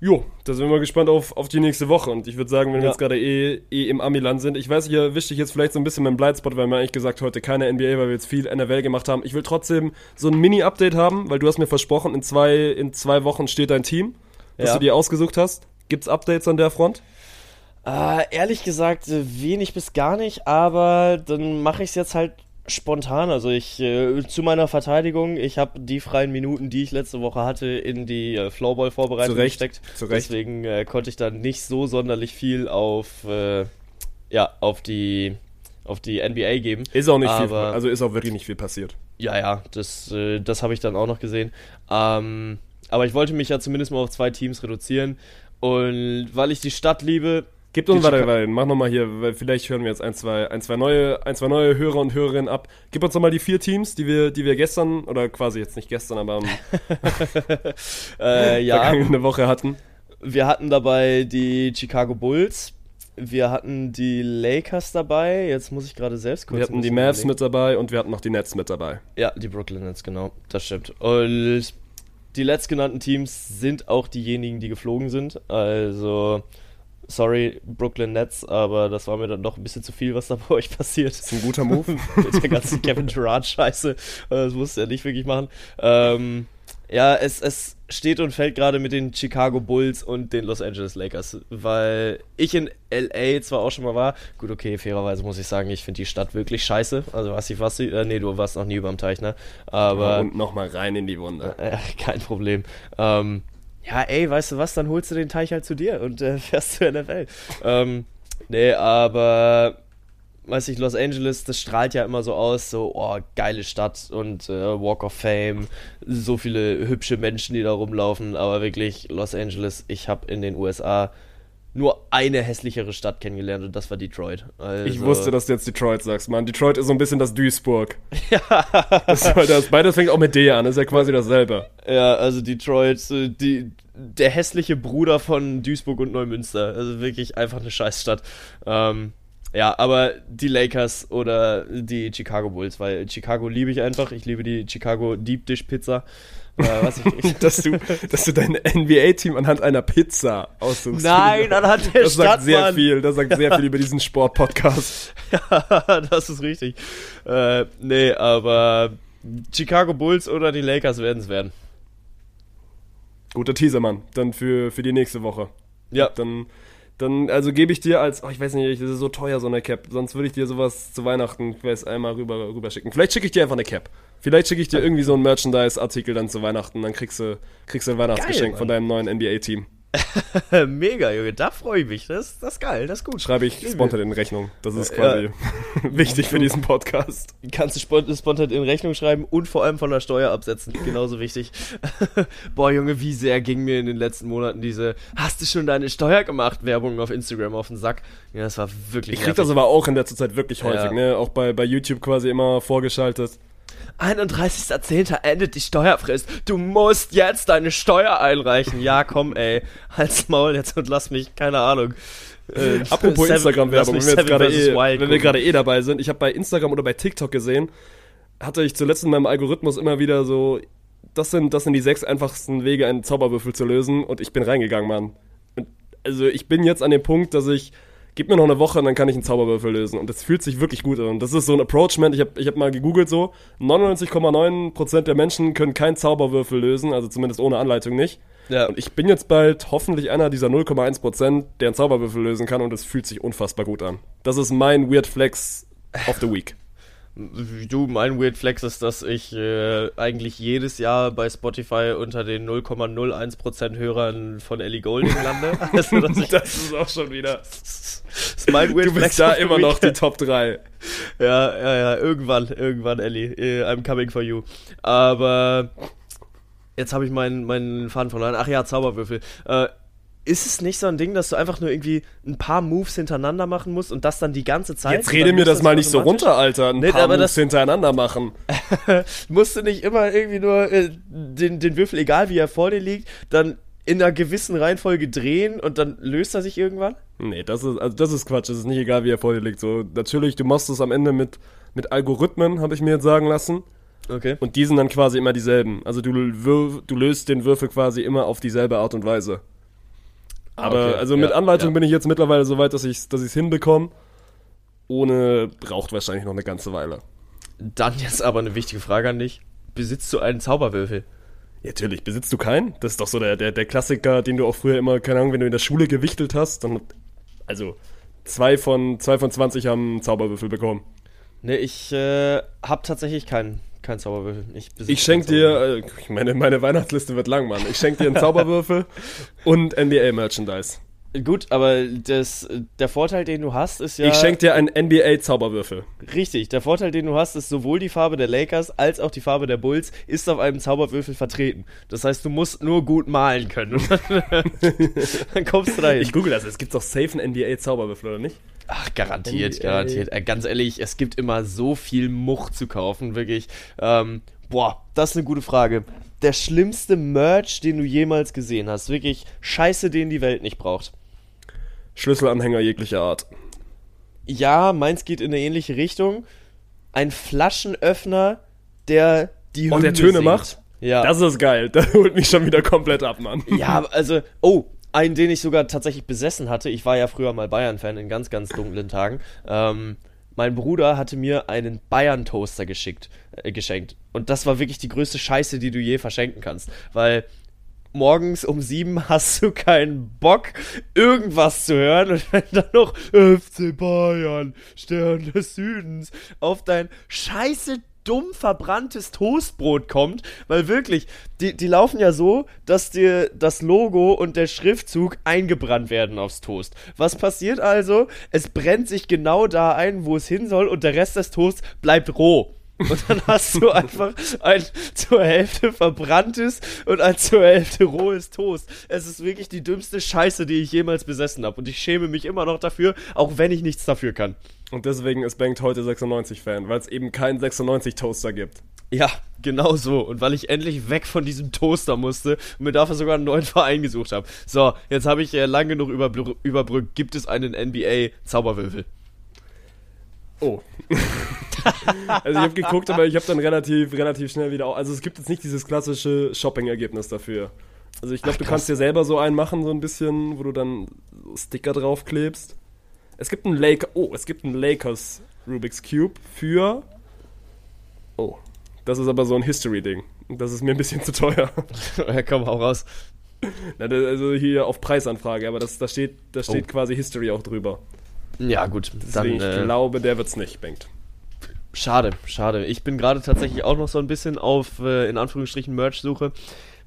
Jo, da sind wir mal gespannt auf, auf die nächste Woche. Und ich würde sagen, wenn wir Ja. jetzt gerade eh, eh im Amiland sind, ich weiß, ich erwische dich jetzt vielleicht so ein bisschen dem Blindspot, weil wir eigentlich gesagt heute keine NBA, weil wir jetzt viel NFL gemacht haben. Ich will trotzdem so ein Mini-Update haben, weil du hast mir versprochen, in zwei, in zwei Wochen steht dein Team, das Ja. du dir ausgesucht hast. Gibt's Updates an der Front? Äh, ehrlich gesagt, wenig bis gar nicht, aber dann mache ich es jetzt halt spontan. Also ich äh, zu meiner Verteidigung, ich habe die freien Minuten, die ich letzte Woche hatte, in die äh, Recht, gesteckt. zu Recht. Deswegen äh, konnte ich dann nicht so sonderlich viel auf äh, ja auf die auf die NBA geben. Ist auch nicht viel, Aber- also ist auch wirklich nicht viel passiert. Ja, ja, das, äh, das habe ich dann auch noch gesehen. Ähm, aber ich wollte mich ja zumindest mal auf zwei Teams reduzieren. Und weil ich die Stadt liebe, Gib uns, Die warte, mach nochmal hier, weil vielleicht hören wir jetzt ein, zwei, ein, zwei neue, ein, zwei neue Hörer und Hörerinnen ab. Gib uns nochmal die vier Teams, die wir, die wir gestern, oder quasi jetzt nicht gestern, aber am äh, ja, vergangene Woche hatten. wir hatten dabei die Chicago Bulls. Wir hatten die Lakers dabei. Jetzt muss ich gerade selbst kurz. Wir hatten die Mavs überlegen. mit dabei und wir hatten noch die Nets mit dabei. Ja, die Brooklyn Nets, genau. Das stimmt. Und die letztgenannten Teams sind auch diejenigen, die geflogen sind. Also, sorry, Brooklyn Nets, aber das war mir dann doch ein bisschen zu viel, was da bei euch passiert. Das ist ein guter Move. mit der ganzen Kevin Durant-Scheiße. Äh, Das musste er nicht wirklich machen. Ähm, ja, es, es steht und fällt gerade mit den Chicago Bulls und den Los Angeles Lakers, weil ich in LA zwar auch schon mal war. Gut, okay, fairerweise muss ich sagen, ich finde die Stadt wirklich scheiße. Also, was ich was, äh, nee, du warst noch nie überm Teich, ne? Aber und nochmal rein in die Wunde. äh, kein Problem. Ähm, ja, ey, weißt du was, dann holst du den Teich halt zu dir und äh, fährst zur NFL. ähm, nee, aber weiß ich, Los Angeles, das strahlt ja immer so aus, so, oh, geile Stadt und äh, Walk of Fame, so viele hübsche Menschen, die da rumlaufen, aber wirklich, Los Angeles, ich habe in den USA nur eine hässlichere Stadt kennengelernt und das war Detroit. Also, Ich wusste, dass du jetzt Detroit sagst, Mann. Detroit ist so ein bisschen das Duisburg. Ja. Das, das, beides fängt auch mit D an, ist ja quasi dasselbe. Ja, also Detroit, die, der hässliche Bruder von Duisburg und Neumünster. Also wirklich einfach eine Scheißstadt. Ähm, ja, aber die Lakers oder die Chicago Bulls, weil Chicago liebe ich einfach. Ich liebe die Chicago Deep Dish Pizza. Dass du, dass du dein NBA-Team anhand einer Pizza aussuchst. Nein, anhand der Das Stadt, sagt sehr Mann. viel, das sagt sehr viel über diesen Sport-Podcast. Ja, das ist richtig. Äh, nee, aber Chicago Bulls oder die Lakers werden es werden. Guter Teaser, Mann. Dann für, für die nächste Woche. Ja. Dann, dann also gebe ich dir als, oh, ich weiß nicht, das ist so teuer, so eine Cap. Sonst würde ich dir sowas zu Weihnachten, ich weiß, einmal rüber, rüber schicken. Vielleicht schicke ich dir einfach eine Cap. Vielleicht schicke ich dir irgendwie so einen Merchandise-Artikel dann zu Weihnachten. Dann kriegst du, kriegst du ein Weihnachtsgeschenk Mann. von deinem neuen NBA-Team. Mega, Junge, da freue ich mich. Das, das ist geil, das ist gut. Schreibe ich spontan in Rechnung. Das ist Ja. quasi wichtig für diesen Podcast. Kannst du spont- spontan in Rechnung schreiben und vor allem von der Steuer absetzen. Genauso wichtig. Boah, Junge, wie sehr ging mir in den letzten Monaten diese Hast du schon deine Steuer gemacht? Werbung auf Instagram auf den Sack. Ja, das war wirklich. Ich krieg das aber auch in letzter Zeit wirklich häufig, Ja. ne? Auch bei, bei YouTube quasi immer vorgeschaltet. 31.10. endet die Steuerfrist. Du musst jetzt deine Steuer einreichen. Ja, komm, ey. Halt's Maul jetzt und lass mich, keine Ahnung. Äh, Apropos Instagram-Werbung, wenn eh, wenn wir gerade eh dabei sind. Ich habe bei Instagram oder bei TikTok gesehen, hatte ich zuletzt in meinem Algorithmus immer wieder so, das sind, das sind die sechs einfachsten Wege, einen Zauberwürfel zu lösen und ich bin reingegangen, Mann. Und also ich bin jetzt an dem Punkt, dass ich, gib mir noch eine Woche und dann kann ich einen Zauberwürfel lösen und das fühlt sich wirklich gut an. Und das ist so ein Approachment, ich habe ich hab mal gegoogelt so, 99,9% der Menschen können keinen Zauberwürfel lösen, also zumindest ohne Anleitung nicht. Ja. Und ich bin jetzt bald hoffentlich einer dieser 0,1%, der einen Zauberwürfel lösen kann und es fühlt sich unfassbar gut an. Das ist mein Weird Flex of the Week. Du, mein Weird Flex ist, dass ich äh, eigentlich jedes Jahr bei Spotify unter den 0,01% Hörern von Ellie Golding lande. Also, dass ich, Das ist auch schon wieder. das ist mein Weird Du Flex bist da of the immer noch die Top 3. Ja, ja, ja, irgendwann, irgendwann, Ellie. äh, I'm coming for you. Aber jetzt habe ich meinen, meinen Faden verloren. Ach ja, Zauberwürfel. Äh, ist es nicht so ein Ding, dass du einfach nur irgendwie ein paar Moves hintereinander machen musst und das dann die ganze Zeit? Jetzt rede mir ist das mal nicht so runter, Alter. Ein Nee, paar aber Moves das- hintereinander machen. Musst du nicht immer irgendwie nur äh, den, den Würfel, egal wie er vor dir liegt, dann in einer gewissen Reihenfolge drehen und dann löst er sich irgendwann? Nee, das ist, also das ist Quatsch. Das ist nicht egal, wie er vor dir liegt. So, natürlich, du machst es am Ende mit, mit Algorithmen, habe ich mir jetzt sagen lassen. Okay. Und die sind dann quasi immer dieselben. Also du, du löst den Würfel quasi immer auf dieselbe Art und Weise. Aber Ah, okay. also mit Ja, Anleitung ja. bin ich jetzt mittlerweile so weit, dass ich es dass ich's hinbekomme. Ohne braucht wahrscheinlich noch eine ganze Weile. Dann jetzt aber eine wichtige Frage an dich. Besitzt du einen Zauberwürfel? Ja, natürlich, besitzt du keinen? Das ist doch so der, der, der Klassiker, den du auch früher immer, keine Ahnung, wenn du in der Schule gewichtelt hast, dann. Also, zwei von, zwei von 20 haben Zauberwürfel bekommen. Ne, ich äh, habe tatsächlich keinen keinen Zauberwürfel. Ich, Ich schenk keinen dir, äh, ich meine, meine Weihnachtsliste wird lang, Mann. Ich schenk dir einen Zauberwürfel und NBA-Merchandise. Gut, aber das, der Vorteil, den du hast, ist ja. Ich schenk dir einen NBA-Zauberwürfel. Richtig, der Vorteil, den du hast, ist sowohl die Farbe der Lakers als auch die Farbe der Bulls ist auf einem Zauberwürfel vertreten. Das heißt, du musst nur gut malen können. Dann kommst du dahin. Ich google das, es gibt doch safe einen NBA-Zauberwürfel, oder nicht? Ach, garantiert, NBA. garantiert. Äh, ganz ehrlich, es gibt immer so viel Much zu kaufen, wirklich. Ähm, boah, das ist eine gute Frage. Der schlimmste Merch, den du jemals gesehen hast. Wirklich Scheiße, den die Welt nicht braucht. Schlüsselanhänger jeglicher Art. Ja, meins geht in eine ähnliche Richtung. Ein Flaschenöffner, der die Oh, der Hymne Töne singt. macht? Ja. Das ist geil. Das holt mich schon wieder komplett ab, Mann. Ja, also, oh, einen, den ich sogar tatsächlich besessen hatte. Ich war ja früher mal Bayern-Fan in ganz, ganz dunklen Tagen. Ähm, mein Bruder hatte mir einen Bayern-Toaster geschickt, äh, geschenkt. Und das war wirklich die größte Scheiße, die du je verschenken kannst. Weil morgens um sieben hast du keinen Bock, irgendwas zu hören. Und wenn dann noch FC Bayern, Stern des Südens, auf dein scheiße dumm verbranntes Toastbrot kommt, weil wirklich, die, die laufen ja so, dass dir das Logo und der Schriftzug eingebrannt werden aufs Toast. Was passiert also? Es brennt sich genau da ein, wo es hin soll und der Rest des Toasts bleibt roh. Und dann hast du einfach ein zur Hälfte verbranntes und ein zur Hälfte rohes Toast. Es ist wirklich die dümmste Scheiße, die ich jemals besessen habe. Und ich schäme mich immer noch dafür, auch wenn ich nichts dafür kann. Und deswegen ist Bankt heute 96-Fan, weil es eben keinen 96-Toaster gibt. Ja, genau so. Und weil ich endlich weg von diesem Toaster musste und mir dafür sogar einen neuen Verein gesucht habe. So, jetzt habe ich äh, lang genug überbr überbrückt. Gibt es einen NBA-Zauberwürfel? Oh. also ich habe geguckt, aber ich habe dann relativ, relativ schnell wieder. Also es gibt jetzt nicht dieses klassische Shopping-Ergebnis dafür. Also ich glaube, du kannst dir selber so einen machen, so ein bisschen, wo du dann Sticker draufklebst. Es gibt einen Laker. Oh, es gibt einen Lakers Rubik's Cube für. Oh. Das ist aber so ein History-Ding. Das ist mir ein bisschen zu teuer. ja, komm, hau raus. Na, also hier auf Preisanfrage, aber das, da steht, da steht Oh. quasi History auch drüber. Ja, gut. Deswegen, Dann, ich äh, glaube, der wird's nicht, Bengt. Schade, schade. Ich bin gerade tatsächlich auch noch so ein bisschen auf, äh, in Anführungsstrichen, Merch-Suche,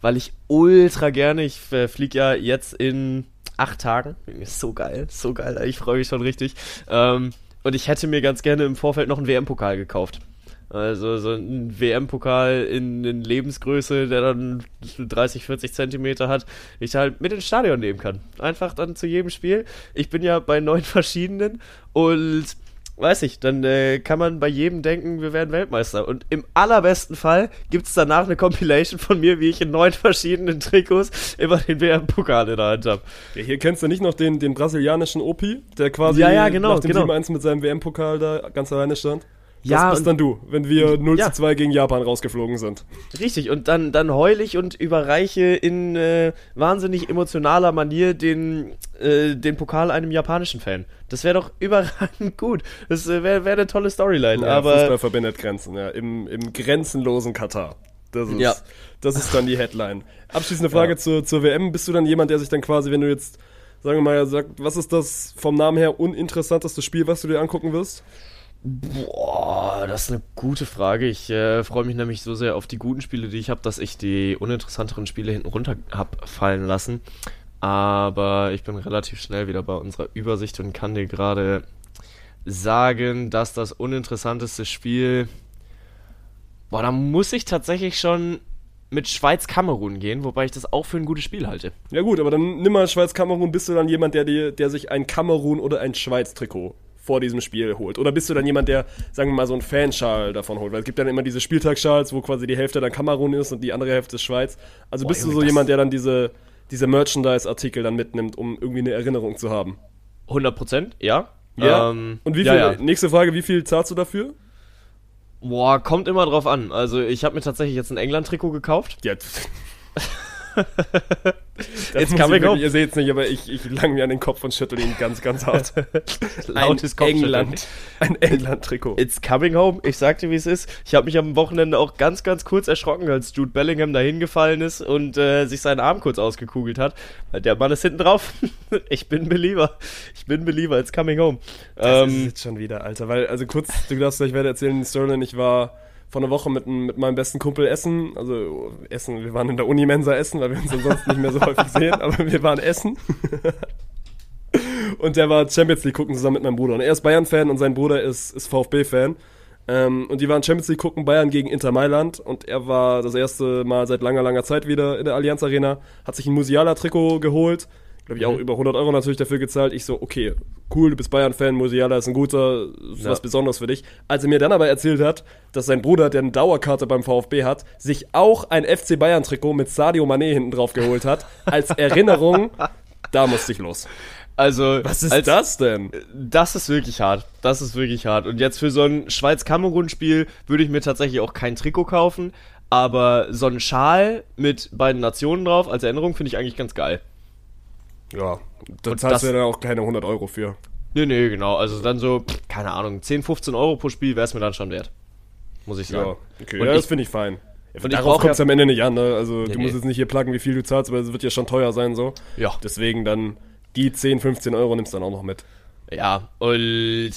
weil ich ultra gerne, ich äh, fliege ja jetzt in acht Tagen. So geil, so geil. Ich freue mich schon richtig. Ähm, und ich hätte mir ganz gerne im Vorfeld noch einen WM-Pokal gekauft. Also so ein WM-Pokal in, in Lebensgröße, der dann 30, 40 Zentimeter hat, ich halt mit ins Stadion nehmen kann. Einfach dann zu jedem Spiel. Ich bin ja bei neun verschiedenen und weiß ich, dann äh, kann man bei jedem denken, wir werden Weltmeister. Und im allerbesten Fall gibt es danach eine Compilation von mir, wie ich in neun verschiedenen Trikots immer den WM-Pokal in der Hand habe. Ja, hier kennst du nicht noch den, den brasilianischen Opi, der quasi Ja, ja, genau, nach dem genau. 7-1 mit seinem WM-Pokal da ganz alleine stand? Ja, das bist dann du, wenn wir 0 Ja. zu 2 gegen Japan rausgeflogen sind. Richtig, und dann, dann heul ich und überreiche in äh, wahnsinnig emotionaler Manier den, äh, den Pokal einem japanischen Fan. Das wäre doch überragend gut. Das äh, wäre wär eine tolle Storyline. Ja, aber Fußball verbindet Grenzen, ja. Im, im grenzenlosen Katar. Das ist, Ja. das ist dann die Headline. Abschließende Frage Ja. zur, zur WM. Bist du dann jemand, der sich dann quasi, wenn du jetzt, sagen wir mal, sagt, was ist das vom Namen her uninteressanteste Spiel, was du dir angucken wirst? Boah, das ist eine gute Frage. Ich äh, freue mich nämlich so sehr auf die guten Spiele, die ich habe, dass ich die uninteressanteren Spiele hinten runter hab fallen lassen. Aber ich bin relativ schnell wieder bei unserer Übersicht und kann dir gerade sagen, dass das uninteressanteste Spiel. Boah, da muss ich tatsächlich schon mit Schweiz-Kamerun gehen, wobei ich das auch für ein gutes Spiel halte. Ja gut, aber dann nimm mal Schweiz-Kamerun, bist du dann jemand, der, der sich ein Kamerun oder ein Schweiz-Trikot vor diesem Spiel holt? Oder bist du dann jemand, der, sagen wir mal, so einen Fanschal davon holt? Weil es gibt dann immer diese Spieltagsschals, wo quasi die Hälfte dann Kamerun ist und die andere Hälfte Schweiz. Also bist du so jemand, der dann diese, diese Merchandise-Artikel dann mitnimmt, um irgendwie eine Erinnerung zu haben? 100 Prozent, ja. Ja. Ähm, und wie viel, ja, ja. nächste Frage, wie viel zahlst du dafür? Boah, kommt immer drauf an. Also ich habe mir tatsächlich jetzt ein England-Trikot gekauft. Ja. Ich wir wirklich, Ihr seht es nicht, aber ich, ich lang mir an den Kopf und schüttel ihn ganz, ganz hart. Lautes ein Kopfschütteln. England, ein England-Trikot. It's coming home. Ich sagte, wie es ist. Ich habe mich am Wochenende auch ganz, ganz kurz erschrocken, als Jude Bellingham dahin gefallen ist und äh, sich seinen Arm kurz ausgekugelt hat. Der Mann ist hinten drauf. ich bin Believer. Ich bin Believer. It's coming home. Das ist Ähm, jetzt schon wieder, Alter. Weil, also kurz, du darfst gleich weiter erzählen, Sterling, ich war vor einer Woche mit, mit meinem besten Kumpel essen. Also essen, wir waren in der Unimensa essen, weil wir uns ansonsten nicht mehr so häufig sehen, aber wir waren essen. und der war Champions League gucken zusammen mit meinem Bruder. Und er ist Bayern-Fan und sein Bruder ist, ist VfB-Fan. Ähm, und die waren Champions League gucken, Bayern gegen Inter Mailand. Und er war das erste Mal seit langer, langer Zeit wieder in der Allianz Arena, hat sich ein Musiala-Trikot geholt. Glaube ich auch über 100 Euro natürlich dafür gezahlt. Ich so, okay, cool, du bist Bayern-Fan, Musiala ist ein guter, ist Ja. was Besonderes für dich. Als er mir dann aber erzählt hat, dass sein Bruder, der eine Dauerkarte beim VfB hat, sich auch ein FC Bayern-Trikot mit Sadio Mané hinten drauf geholt hat, als Erinnerung, da musste ich los. also, Was ist als, das denn? Das ist wirklich hart. Das ist wirklich hart. Und jetzt für so ein Schweiz-Kamerun-Spiel würde ich mir tatsächlich auch kein Trikot kaufen. Aber so ein Schal mit beiden Nationen drauf als Erinnerung finde ich eigentlich ganz geil. Ja, da zahlst das- du ja dann auch keine 100 Euro für. Nee, nee, genau. Also dann so, keine Ahnung, 10, 15 Euro pro Spiel wäre es mir dann schon wert. Muss ich sagen. Ja, okay, Und ja, ich- das finde ich fein. Ja, und Darauf kommt es am Ende nicht an, ne? Also du nee. musst jetzt nicht hier pluggen, wie viel du zahlst, aber es wird ja schon teuer sein so. Ja. Deswegen dann die 10, 15 Euro nimmst du dann auch noch mit. Ja, und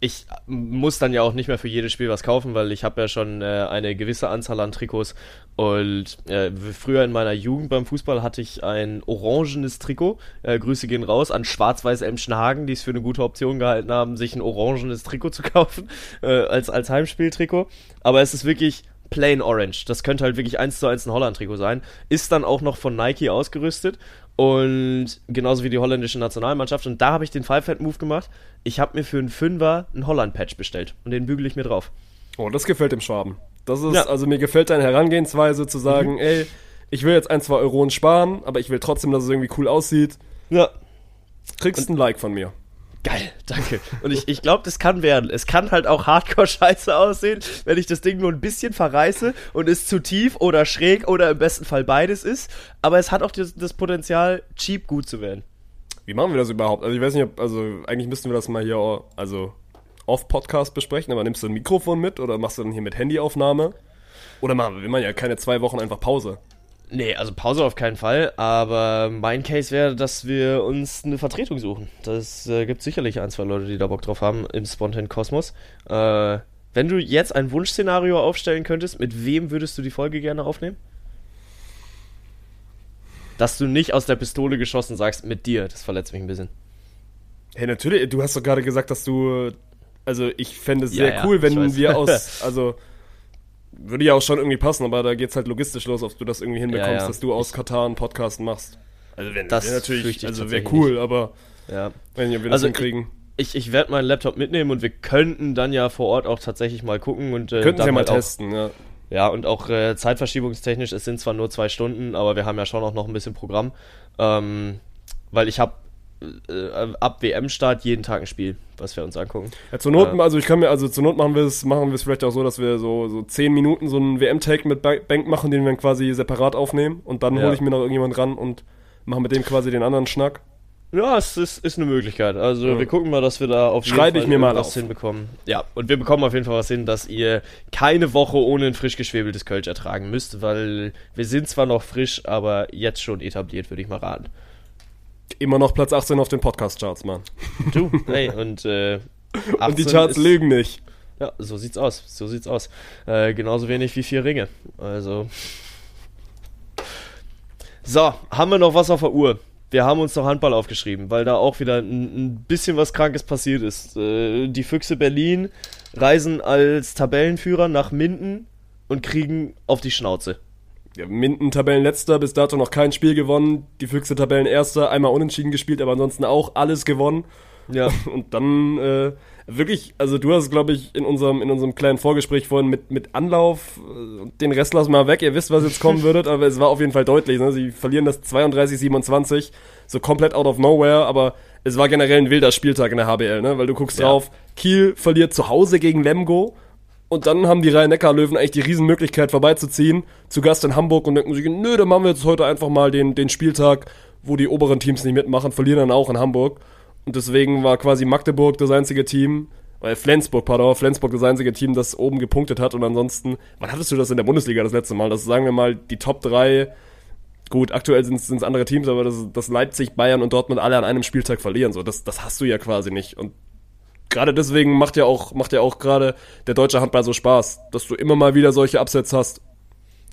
ich muss dann ja auch nicht mehr für jedes Spiel was kaufen, weil ich habe ja schon äh, eine gewisse Anzahl an Trikots. Und äh, früher in meiner Jugend beim Fußball hatte ich ein orangenes Trikot. Äh, Grüße gehen raus an Schwarz-Weiß Emschenhagen, die es für eine gute Option gehalten haben, sich ein orangenes Trikot zu kaufen äh, als, als Heimspieltrikot. Aber es ist wirklich plain orange. Das könnte halt wirklich eins zu eins ein Holland-Trikot sein. Ist dann auch noch von Nike ausgerüstet. Und genauso wie die holländische Nationalmannschaft. Und da habe ich den Five-Head-Move gemacht. Ich habe mir für einen Fünfer einen Holland-Patch bestellt. Und den bügele ich mir drauf. Oh, das gefällt dem Schwaben. Das ist, Ja. Mhm. also mir gefällt deine Herangehensweise zu sagen, ey, ich will jetzt ein, zwei Euronen sparen, aber ich will trotzdem, dass es irgendwie cool aussieht. Ja. Kriegst ein Like von mir. Geil, danke. Und ich, ich glaube, das kann werden. Es kann halt auch Hardcore-Scheiße aussehen, wenn ich das Ding nur ein bisschen verreiße und es zu tief oder schräg oder im besten Fall beides ist. Aber es hat auch das, das Potenzial, cheap gut zu werden. Wie machen wir das überhaupt? Also ich weiß nicht, ob, also eigentlich müssten wir das mal hier, also off-Podcast besprechen, aber nimmst du ein Mikrofon mit oder machst du dann hier mit Handyaufnahme? Oder machen wir machen ja keine zwei Wochen einfach Pause. Nee, also Pause auf keinen Fall, aber mein Case wäre, dass wir uns eine Vertretung suchen. Das äh, gibt sicherlich ein, zwei Leute, die da Bock drauf haben im Spontan Kosmos. Äh, wenn du jetzt ein Wunschszenario aufstellen könntest, mit wem würdest du die Folge gerne aufnehmen? Dass du nicht aus der Pistole geschossen sagst, mit dir, das verletzt mich ein bisschen. Hey, natürlich, du hast doch gerade gesagt, dass du, also ich fände es Ja, sehr ja, cool, ich wenn wir aus, also würde ja auch schon irgendwie passen, aber da geht's halt logistisch los, ob du das irgendwie hinbekommst, Ja, ja. dass du aus Katar einen Podcast machst. Also wenn Das natürlich, also wäre cool, aber Ja. nicht, ob wir Also das hinkriegen. Ich, ich werde meinen Laptop mitnehmen und wir könnten dann ja vor Ort auch tatsächlich mal gucken und äh, Könnten wir mal halt auch- testen, ja. Ja, und auch äh, zeitverschiebungstechnisch, es sind zwar nur zwei Stunden, aber wir haben ja schon auch noch ein bisschen Programm. Ähm, weil ich habe äh, ab WM-Start jeden Tag ein Spiel, was wir uns angucken. Ja, zur Not, Äh. also ich kann mir, also zur Not machen wir es, machen wir es vielleicht auch so, dass wir so, so 10 Minuten so einen WM-Take mit Ba- Bank machen, den wir dann quasi separat aufnehmen und dann Ja. hole ich mir noch irgendjemand ran und mache mit dem quasi den anderen Schnack. Ja, es ist, ist eine Möglichkeit. Also Ja. wir gucken mal, dass wir da auf Schreibe ich mir mal auf. hinbekommen. Ja, und wir bekommen auf jeden Fall was hin, dass ihr keine Woche ohne ein frisch geschwebeltes Kölsch ertragen müsst, weil wir sind zwar noch frisch, aber jetzt schon etabliert, würde ich mal raten. Immer noch Platz 18 auf den Podcast-Charts, Mann. Du, hey, und äh, Und die 18 Charts lügen nicht. Ja, so sieht's aus. So sieht's aus. Äh, genauso wenig wie vier Ringe. Also. So, haben wir noch was auf der Uhr? Wir haben uns noch Handball aufgeschrieben, weil da auch wieder ein, ein bisschen was Krankes passiert ist. Äh, die Füchse Berlin reisen als Tabellenführer nach Minden und kriegen auf die Schnauze. Ja, Minden Tabellenletzter, bis dato noch kein Spiel gewonnen. Die Füchse Tabellenerster, einmal unentschieden gespielt, aber ansonsten auch alles gewonnen. Ja. Und dann äh, wirklich, also du hast, glaube ich, in unserem, in unserem kleinen Vorgespräch vorhin mit, mit Anlauf, äh, den Rest wir mal weg, ihr wisst, was jetzt kommen würdet, aber es war auf jeden Fall deutlich. Ne? Sie verlieren das 32-27, so komplett out of nowhere, aber es war generell ein wilder Spieltag in der HBL, ne? weil du guckst Ja. drauf, Kiel verliert zu Hause gegen Lemgo. Und dann haben die Rhein-Neckar-Löwen eigentlich die Riesenmöglichkeit vorbeizuziehen, zu Gast in Hamburg und denken sich, nö, dann machen wir jetzt heute einfach mal den, den Spieltag, wo die oberen Teams nicht mitmachen, verlieren dann auch in Hamburg. Und deswegen war quasi Magdeburg das einzige Team, weil Flensburg, pardon, Flensburg das einzige Team, das oben gepunktet hat. Und ansonsten, wann hattest du das in der Bundesliga das letzte Mal? Das sagen wir mal die Top 3, gut, aktuell sind es andere Teams, aber das, das Leipzig, Bayern und Dortmund alle an einem Spieltag verlieren. So, das, das hast du ja quasi nicht. Und gerade deswegen macht ja auch, macht ja auch gerade der deutsche Handball so Spaß, dass du immer mal wieder solche Upsets hast.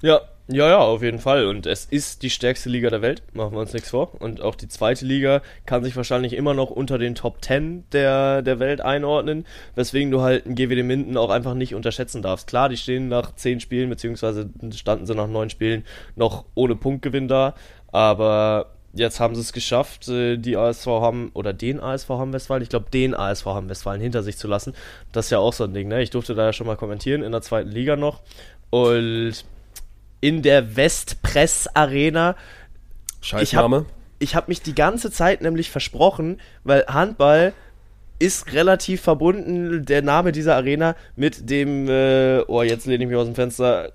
Ja, ja, ja, auf jeden Fall. Und es ist die stärkste Liga der Welt, machen wir uns nichts vor. Und auch die zweite Liga kann sich wahrscheinlich immer noch unter den Top 10 der, der Welt einordnen, weswegen du halt ein GWD Minden auch einfach nicht unterschätzen darfst. Klar, die stehen nach 10 Spielen, beziehungsweise standen sie nach 9 Spielen noch ohne Punktgewinn da, aber jetzt haben sie es geschafft, äh, die ASV haben, oder den ASV haben Westfalen, ich glaube den ASV haben Westfalen hinter sich zu lassen. Das ist ja auch so ein Ding, ne? Ich durfte da ja schon mal kommentieren in der zweiten Liga noch. Und in der Westpress Arena. Scheißname. Ich habe mich die ganze Zeit nämlich versprochen, weil Handball ist relativ verbunden, der Name dieser Arena, mit dem, äh, oh, jetzt lehne ich mich aus dem Fenster,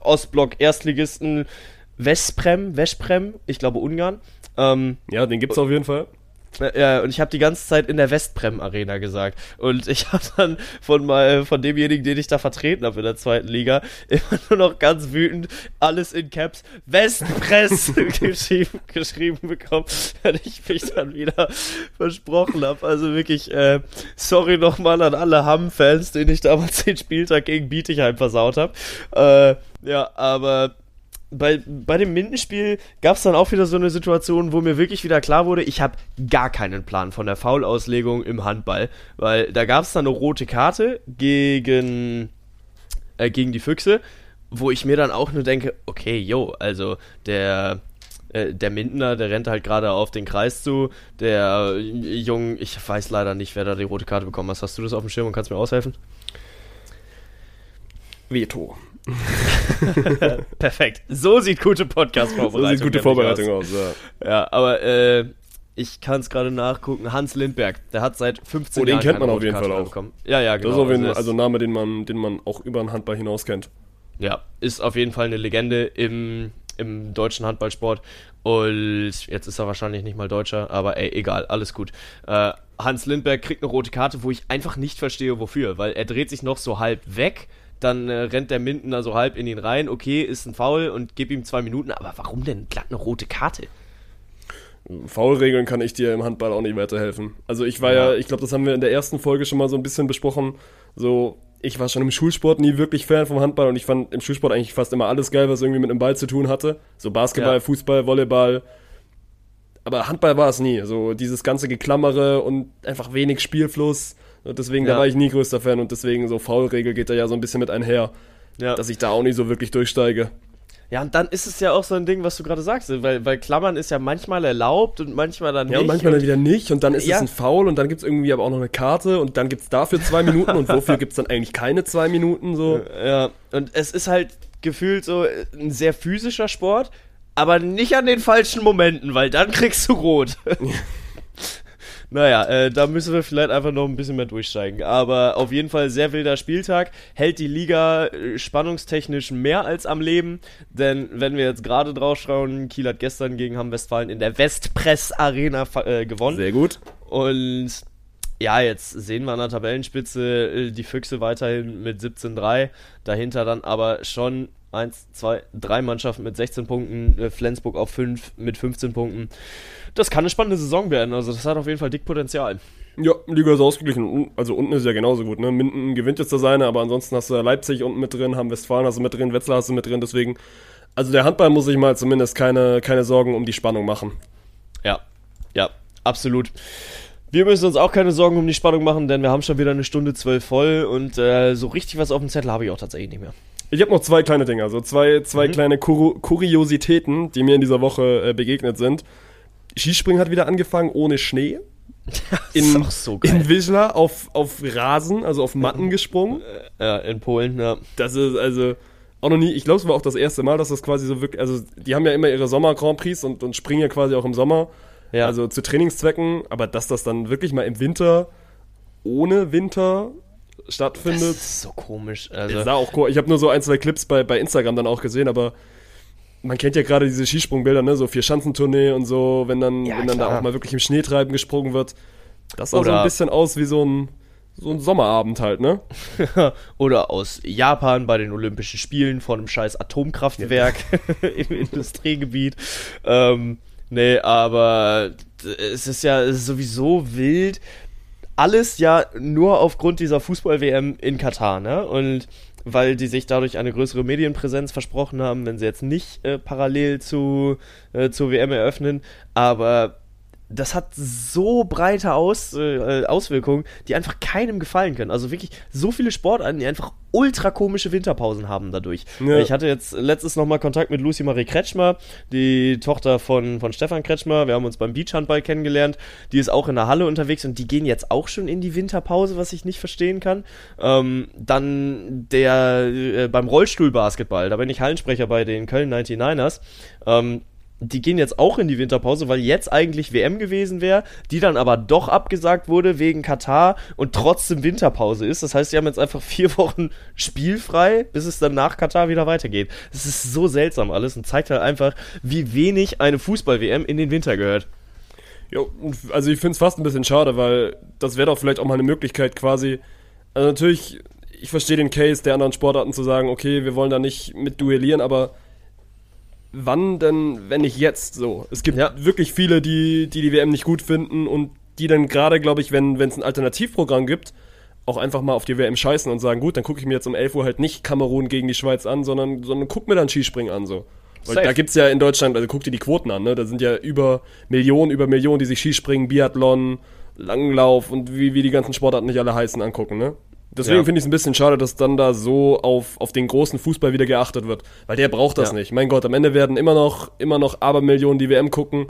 Ostblock Erstligisten Vesprem, Vesprem, ich glaube Ungarn. Ähm, Ja, den gibt's auf jeden Fall. ja, und ich habe die ganze Zeit in der Westprem Arena gesagt. Und ich habe dann von mal von demjenigen, den ich da vertreten habe in der zweiten Liga, immer nur noch ganz wütend alles in Caps Westpress geschrieben, geschrieben bekommen, weil ich mich dann wieder versprochen habe. Also wirklich, äh, sorry nochmal an alle Hamm-Fans, denen ich damals den Spieltag gegen Bietigheim versaut habe. Äh, ja, aber bei, bei dem Mindenspiel gab es dann auch wieder so eine Situation, wo mir wirklich wieder klar wurde, ich habe gar keinen Plan von der Foulauslegung im Handball, weil da gab es dann eine rote Karte gegen, äh, gegen die Füchse, wo ich mir dann auch nur denke, okay, yo, also der äh, der Mindener, der rennt halt gerade auf den Kreis zu. Der Junge, ich weiß leider nicht, wer da die rote Karte bekommen hat. Hast du das auf dem Schirm und kannst mir aushelfen? Veto. Perfekt. So sieht gute Podcast-Vorbereitung. So sieht gute Vorbereitung aus. aus, ja. Ja, aber äh, ich kann es gerade nachgucken. Hans Lindberg, der hat seit 15 Oh, den Jahren kennt man auf jeden Fall auch. bekommen. Ja, ja, genau. Das ist auf jeden es- also ein Name, den man, den man auch über den Handball hinaus kennt. Ja, ist auf jeden Fall eine Legende im, im deutschen Handballsport. Und jetzt ist er wahrscheinlich nicht mal Deutscher, aber ey, egal, alles gut. Äh, Hans Lindberg kriegt eine rote Karte, wo ich einfach nicht verstehe, wofür. Weil er dreht sich noch so halb weg, dann äh, rennt der Mindener so halb in ihn rein. Okay, ist ein Foul und gib ihm zwei Minuten, aber warum denn glatt eine rote Karte? Foulregeln kann ich dir im Handball auch nicht weiterhelfen. Also ich war ja, ich glaube, das haben wir in der ersten Folge schon mal so ein bisschen besprochen. So, ich war schon im Schulsport nie wirklich Fan vom Handball und ich fand im Schulsport eigentlich fast immer alles geil, was irgendwie mit einem Ball zu tun hatte. So Basketball, Ja. Fußball, Volleyball. Aber Handball war es nie. So dieses ganze Geklammere und einfach wenig Spielfluss. Und deswegen, da Ja. war ich nie größter Fan und deswegen so Foulregel geht da ja so ein bisschen mit einher, Ja. dass ich da auch nicht so wirklich durchsteige. Ja, und dann ist es ja auch so ein Ding, was du gerade sagst, weil, weil Klammern ist ja manchmal erlaubt und manchmal dann Ja, nicht. und manchmal dann wieder nicht und dann ist Ja. es ein Foul und dann gibt's irgendwie aber auch noch eine Karte und dann gibt's dafür zwei Minuten und wofür gibt's dann eigentlich keine zwei Minuten so. Ja, und es ist halt gefühlt so ein sehr physischer Sport, aber nicht an den falschen Momenten, weil dann kriegst du rot. naja, äh, da müssen wir vielleicht einfach noch ein bisschen mehr durchsteigen. Aber auf jeden Fall sehr wilder Spieltag. Hält die Liga äh, spannungstechnisch mehr als am Leben. Denn wenn wir jetzt gerade drauf schauen, Kiel hat gestern gegen Hamm Westfalen in der Westpress Arena äh, gewonnen. Sehr gut. Und ja, jetzt sehen wir an der Tabellenspitze äh, die Füchse weiterhin mit 17-3. Dahinter dann aber schon 1, 2, 3 Mannschaften mit 16 Punkten, äh, Flensburg auf 5 mit 15 Punkten. Das kann eine spannende Saison werden. Also, das hat auf jeden Fall dick Potenzial. Ja, Liga ist ausgeglichen. Also unten ist ja genauso gut, ne? Minden gewinnt jetzt da seine, aber ansonsten hast du Leipzig unten mit drin, haben Westfalen hast du mit drin, Wetzlar hast du mit drin, deswegen. Also der Handball muss sich mal zumindest keine, keine Sorgen um die Spannung machen. Ja, ja, absolut. Wir müssen uns auch keine Sorgen um die Spannung machen, denn wir haben schon wieder eine Stunde zwölf voll und äh, so richtig was auf dem Zettel habe ich auch tatsächlich nicht mehr. Ich habe noch zwei kleine Dinge, also zwei, zwei Mhm. kleine Kur Kuriositäten, die mir in dieser Woche äh, begegnet sind. Skispringen hat wieder angefangen ohne Schnee. auch so in Wischler auf, auf Rasen, also auf Matten gesprungen. Ja, in Polen, ja. Das ist also auch noch nie, ich glaube, es war auch das erste Mal, dass das quasi so wirklich, also die haben ja immer ihre Sommer-Grand Prix und, und springen ja quasi auch im Sommer, Ja. also zu Trainingszwecken, aber dass das dann wirklich mal im Winter ohne Winter Das stattfindet, ist so komisch. das Also, sah auch cool. Ich habe nur so ein, zwei Clips bei, bei Instagram dann auch gesehen, aber man kennt ja gerade diese Skisprungbilder, ne, so vier Schanzentournee und so, wenn dann, Ja, wenn dann da auch mal wirklich im Schneetreiben gesprungen wird. Das sah so Oder- ein bisschen aus wie so ein, so ein Sommerabend halt, ne? oder aus Japan bei den Olympischen Spielen von einem scheiß Atomkraftwerk im Industriegebiet. Ähm, nee, aber es ist ja es ist sowieso wild. Alles ja nur aufgrund dieser Fußball-WM in Katar, ne? Und weil die sich dadurch eine größere Medienpräsenz versprochen haben, wenn sie jetzt nicht äh, parallel zu, äh, zur WM eröffnen. Aber das hat so breite Aus, äh, Auswirkungen, die einfach keinem gefallen können. Also wirklich so viele Sportarten, die einfach ultra komische Winterpausen haben dadurch. Ja. Ich hatte jetzt letztes nochmal Kontakt mit Lucy Marie Kretschmer, die Tochter von, von Stefan Kretschmer. Wir haben uns beim Beachhandball kennengelernt. Die ist auch in der Halle unterwegs und die gehen jetzt auch schon in die Winterpause, was ich nicht verstehen kann. Ähm, dann der äh, beim Rollstuhlbasketball, da bin ich Hallensprecher bei den Köln 99ers. Ähm, die gehen jetzt auch in die Winterpause, weil jetzt eigentlich WM gewesen wäre, die dann aber doch abgesagt wurde wegen Katar und trotzdem Winterpause ist. Das heißt, sie haben jetzt einfach vier Wochen spielfrei, bis es dann nach Katar wieder weitergeht. Es ist so seltsam alles und zeigt halt einfach, wie wenig eine Fußball-WM in den Winter gehört. Jo, also ich finde es fast ein bisschen schade, weil das wäre doch vielleicht auch mal eine Möglichkeit quasi. Also natürlich, ich verstehe den Case der anderen Sportarten zu sagen, okay, wir wollen da nicht mit duellieren, aber wann denn, wenn nicht jetzt so? Es gibt Ja. wirklich viele, die, die die WM nicht gut finden und die dann gerade, glaube ich, wenn es ein Alternativprogramm gibt, auch einfach mal auf die WM scheißen und sagen, gut, dann gucke ich mir jetzt um 11 Uhr halt nicht Kamerun gegen die Schweiz an, sondern, sondern guck mir dann Skispringen an so. Weil Safe. da gibt's ja in Deutschland, also guck dir die Quoten an, ne? Da sind ja über Millionen, über Millionen, die sich Skispringen, Biathlon, Langlauf und wie, wie die ganzen Sportarten nicht alle heißen, angucken, ne? Deswegen Ja. finde ich es ein bisschen schade, dass dann da so auf, auf den großen Fußball wieder geachtet wird. Weil der braucht das Ja. nicht. Mein Gott, am Ende werden immer noch, immer noch Abermillionen die WM gucken.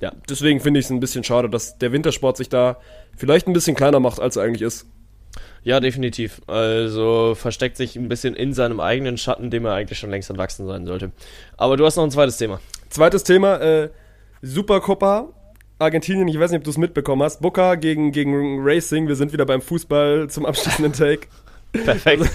Ja. Deswegen finde ich es ein bisschen schade, dass der Wintersport sich da vielleicht ein bisschen kleiner macht, als er eigentlich ist. Ja, definitiv. Also versteckt sich ein bisschen in seinem eigenen Schatten, dem er eigentlich schon längst entwachsen sein sollte. Aber du hast noch ein zweites Thema. Zweites Thema, äh, Supercopa. Argentinien, ich weiß nicht, ob du es mitbekommen hast. Boca gegen, gegen Racing. Wir sind wieder beim Fußball zum abschließenden Take. Perfekt.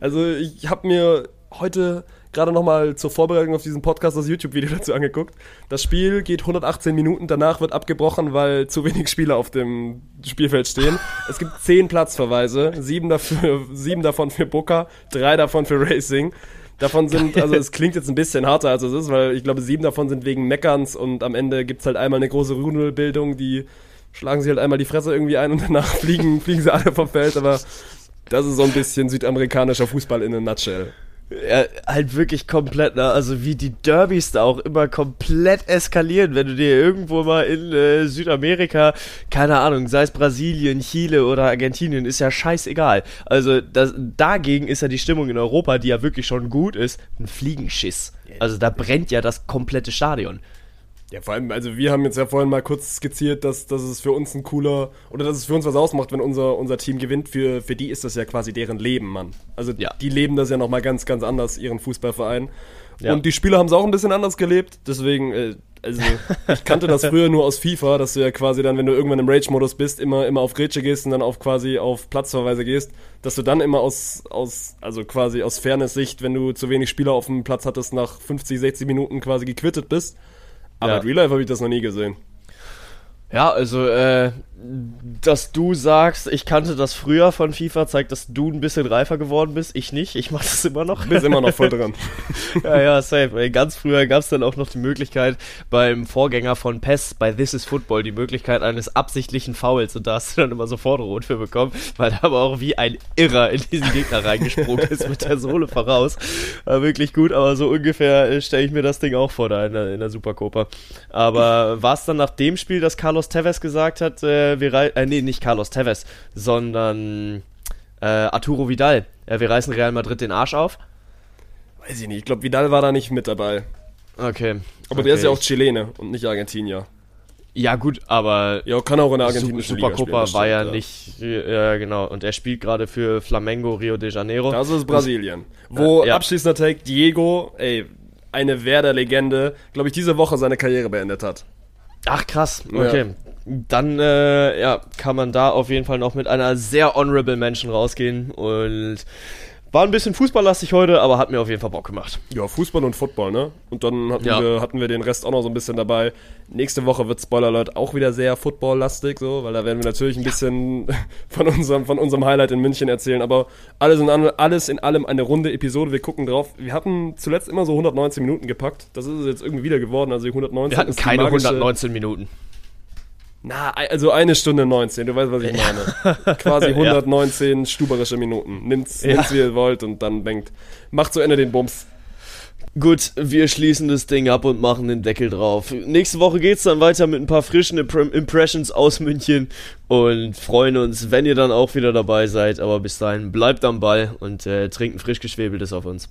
Also ich habe mir heute gerade nochmal zur Vorbereitung auf diesen Podcast das YouTube-Video dazu angeguckt. Das Spiel geht 118 Minuten, danach wird abgebrochen, weil zu wenig Spieler auf dem Spielfeld stehen. Es gibt 10 Platzverweise, sieben, dafür, sieben davon für Boca, drei davon für Racing. Davon sind, also es klingt jetzt ein bisschen harter, als es ist, weil ich glaube, sieben davon sind wegen Meckerns und am Ende gibt's halt einmal eine große Rudelbildung, die schlagen sich halt einmal die Fresse irgendwie ein und danach fliegen, fliegen sie alle vom Feld, aber das ist so ein bisschen südamerikanischer Fußball in a nutshell. Ja, halt wirklich komplett, ne? Also wie die Derbys da auch immer komplett eskalieren, wenn du dir irgendwo mal in äh, Südamerika, keine Ahnung, sei es Brasilien, Chile oder Argentinien, ist ja scheißegal. Also das, dagegen ist ja die Stimmung in Europa, die ja wirklich schon gut ist, ein Fliegenschiss. Also da brennt ja das komplette Stadion. Ja, vor allem, also wir haben jetzt ja vorhin mal kurz skizziert, dass, dass es für uns ein cooler, oder dass es für uns was ausmacht, wenn unser, unser Team gewinnt. Für, für die ist das ja quasi deren Leben, Mann. Also Ja. die leben das ja nochmal ganz, ganz anders, ihren Fußballverein. Ja. Und die Spieler haben es auch ein bisschen anders gelebt, deswegen, äh, also ich kannte das früher nur aus FIFA, dass du ja quasi dann, wenn du irgendwann im Rage-Modus bist, immer, immer auf Grätsche gehst und dann auf quasi auf Platzverweise gehst, dass du dann immer aus, aus, also quasi aus Fairness-Sicht, wenn du zu wenig Spieler auf dem Platz hattest, nach 50, 60 Minuten quasi gequittet bist. Aber Ja. in Real Life habe ich das noch nie gesehen. Ja, also, äh, dass du sagst, ich kannte das früher von FIFA, zeigt, dass du ein bisschen reifer geworden bist. Ich nicht, ich mach das immer noch. Bist immer noch voll dran. ja, ja, safe. Ey, Ganz früher gab es dann auch noch die Möglichkeit, beim Vorgänger von PES, bei This is Football, die Möglichkeit eines absichtlichen Fouls und da hast du dann immer sofort rot für bekommen, weil da aber auch wie ein Irrer in diesen Gegner reingesprungen ist mit der Sohle voraus. War wirklich gut, aber so ungefähr äh, stelle ich mir das Ding auch vor da in der, in der Supercopa. Aber war es dann nach dem Spiel, dass Carlos Tevez gesagt hat, äh, wir rei äh, nee, nicht Carlos Tevez, sondern Äh, Arturo Vidal. Ja, wir reißen Real Madrid den Arsch auf. Weiß ich nicht. Ich glaube, Vidal war da nicht mit dabei. Okay. Aber okay. der ist ja auch Chilene und nicht Argentinier. Ja, gut, aber Ja, kann auch in der argentinischen spielen, Supercopa das war ja stimmt, nicht, ja genau, und er spielt gerade für Flamengo Rio de Janeiro. Das ist Brasilien. Wo, Äh, ja. abschließender Take, Diego, ey, eine Werder-Legende, glaube ich, diese Woche seine Karriere beendet hat. Ach krass, okay. Dann äh, ja, kann man da auf jeden Fall noch mit einer sehr honorable Menschen rausgehen und war ein bisschen fußballlastig heute, aber hat mir auf jeden Fall Bock gemacht. Ja, Fußball und Football, ne? Und dann hatten, Ja. wir, hatten wir den Rest auch noch so ein bisschen dabei. Nächste Woche wird Spoiler Alert auch wieder sehr Football-lastig, so, weil da werden wir natürlich ein bisschen von unserem, von unserem Highlight in München erzählen. Aber alles in, allem- alles in allem eine runde Episode. Wir gucken drauf. Wir hatten zuletzt immer so 119 Minuten gepackt. Das ist es jetzt irgendwie wieder geworden. Also die 119 Wir hatten keine magische- 119 Minuten. Na, also eine Stunde 19, du weißt, was ich meine. Quasi 119 stuberische Minuten. Nimmt's, Ja. nimmt's wie ihr wollt und dann denkt, macht zu Ende den Bums. Gut, wir schließen das Ding ab und machen den Deckel drauf. Nächste Woche geht's dann weiter mit ein paar frischen Impre- Impressions aus München und freuen uns, wenn ihr dann auch wieder dabei seid. Aber bis dahin bleibt am Ball und äh, trinkt ein frisch geschwebeltes auf uns.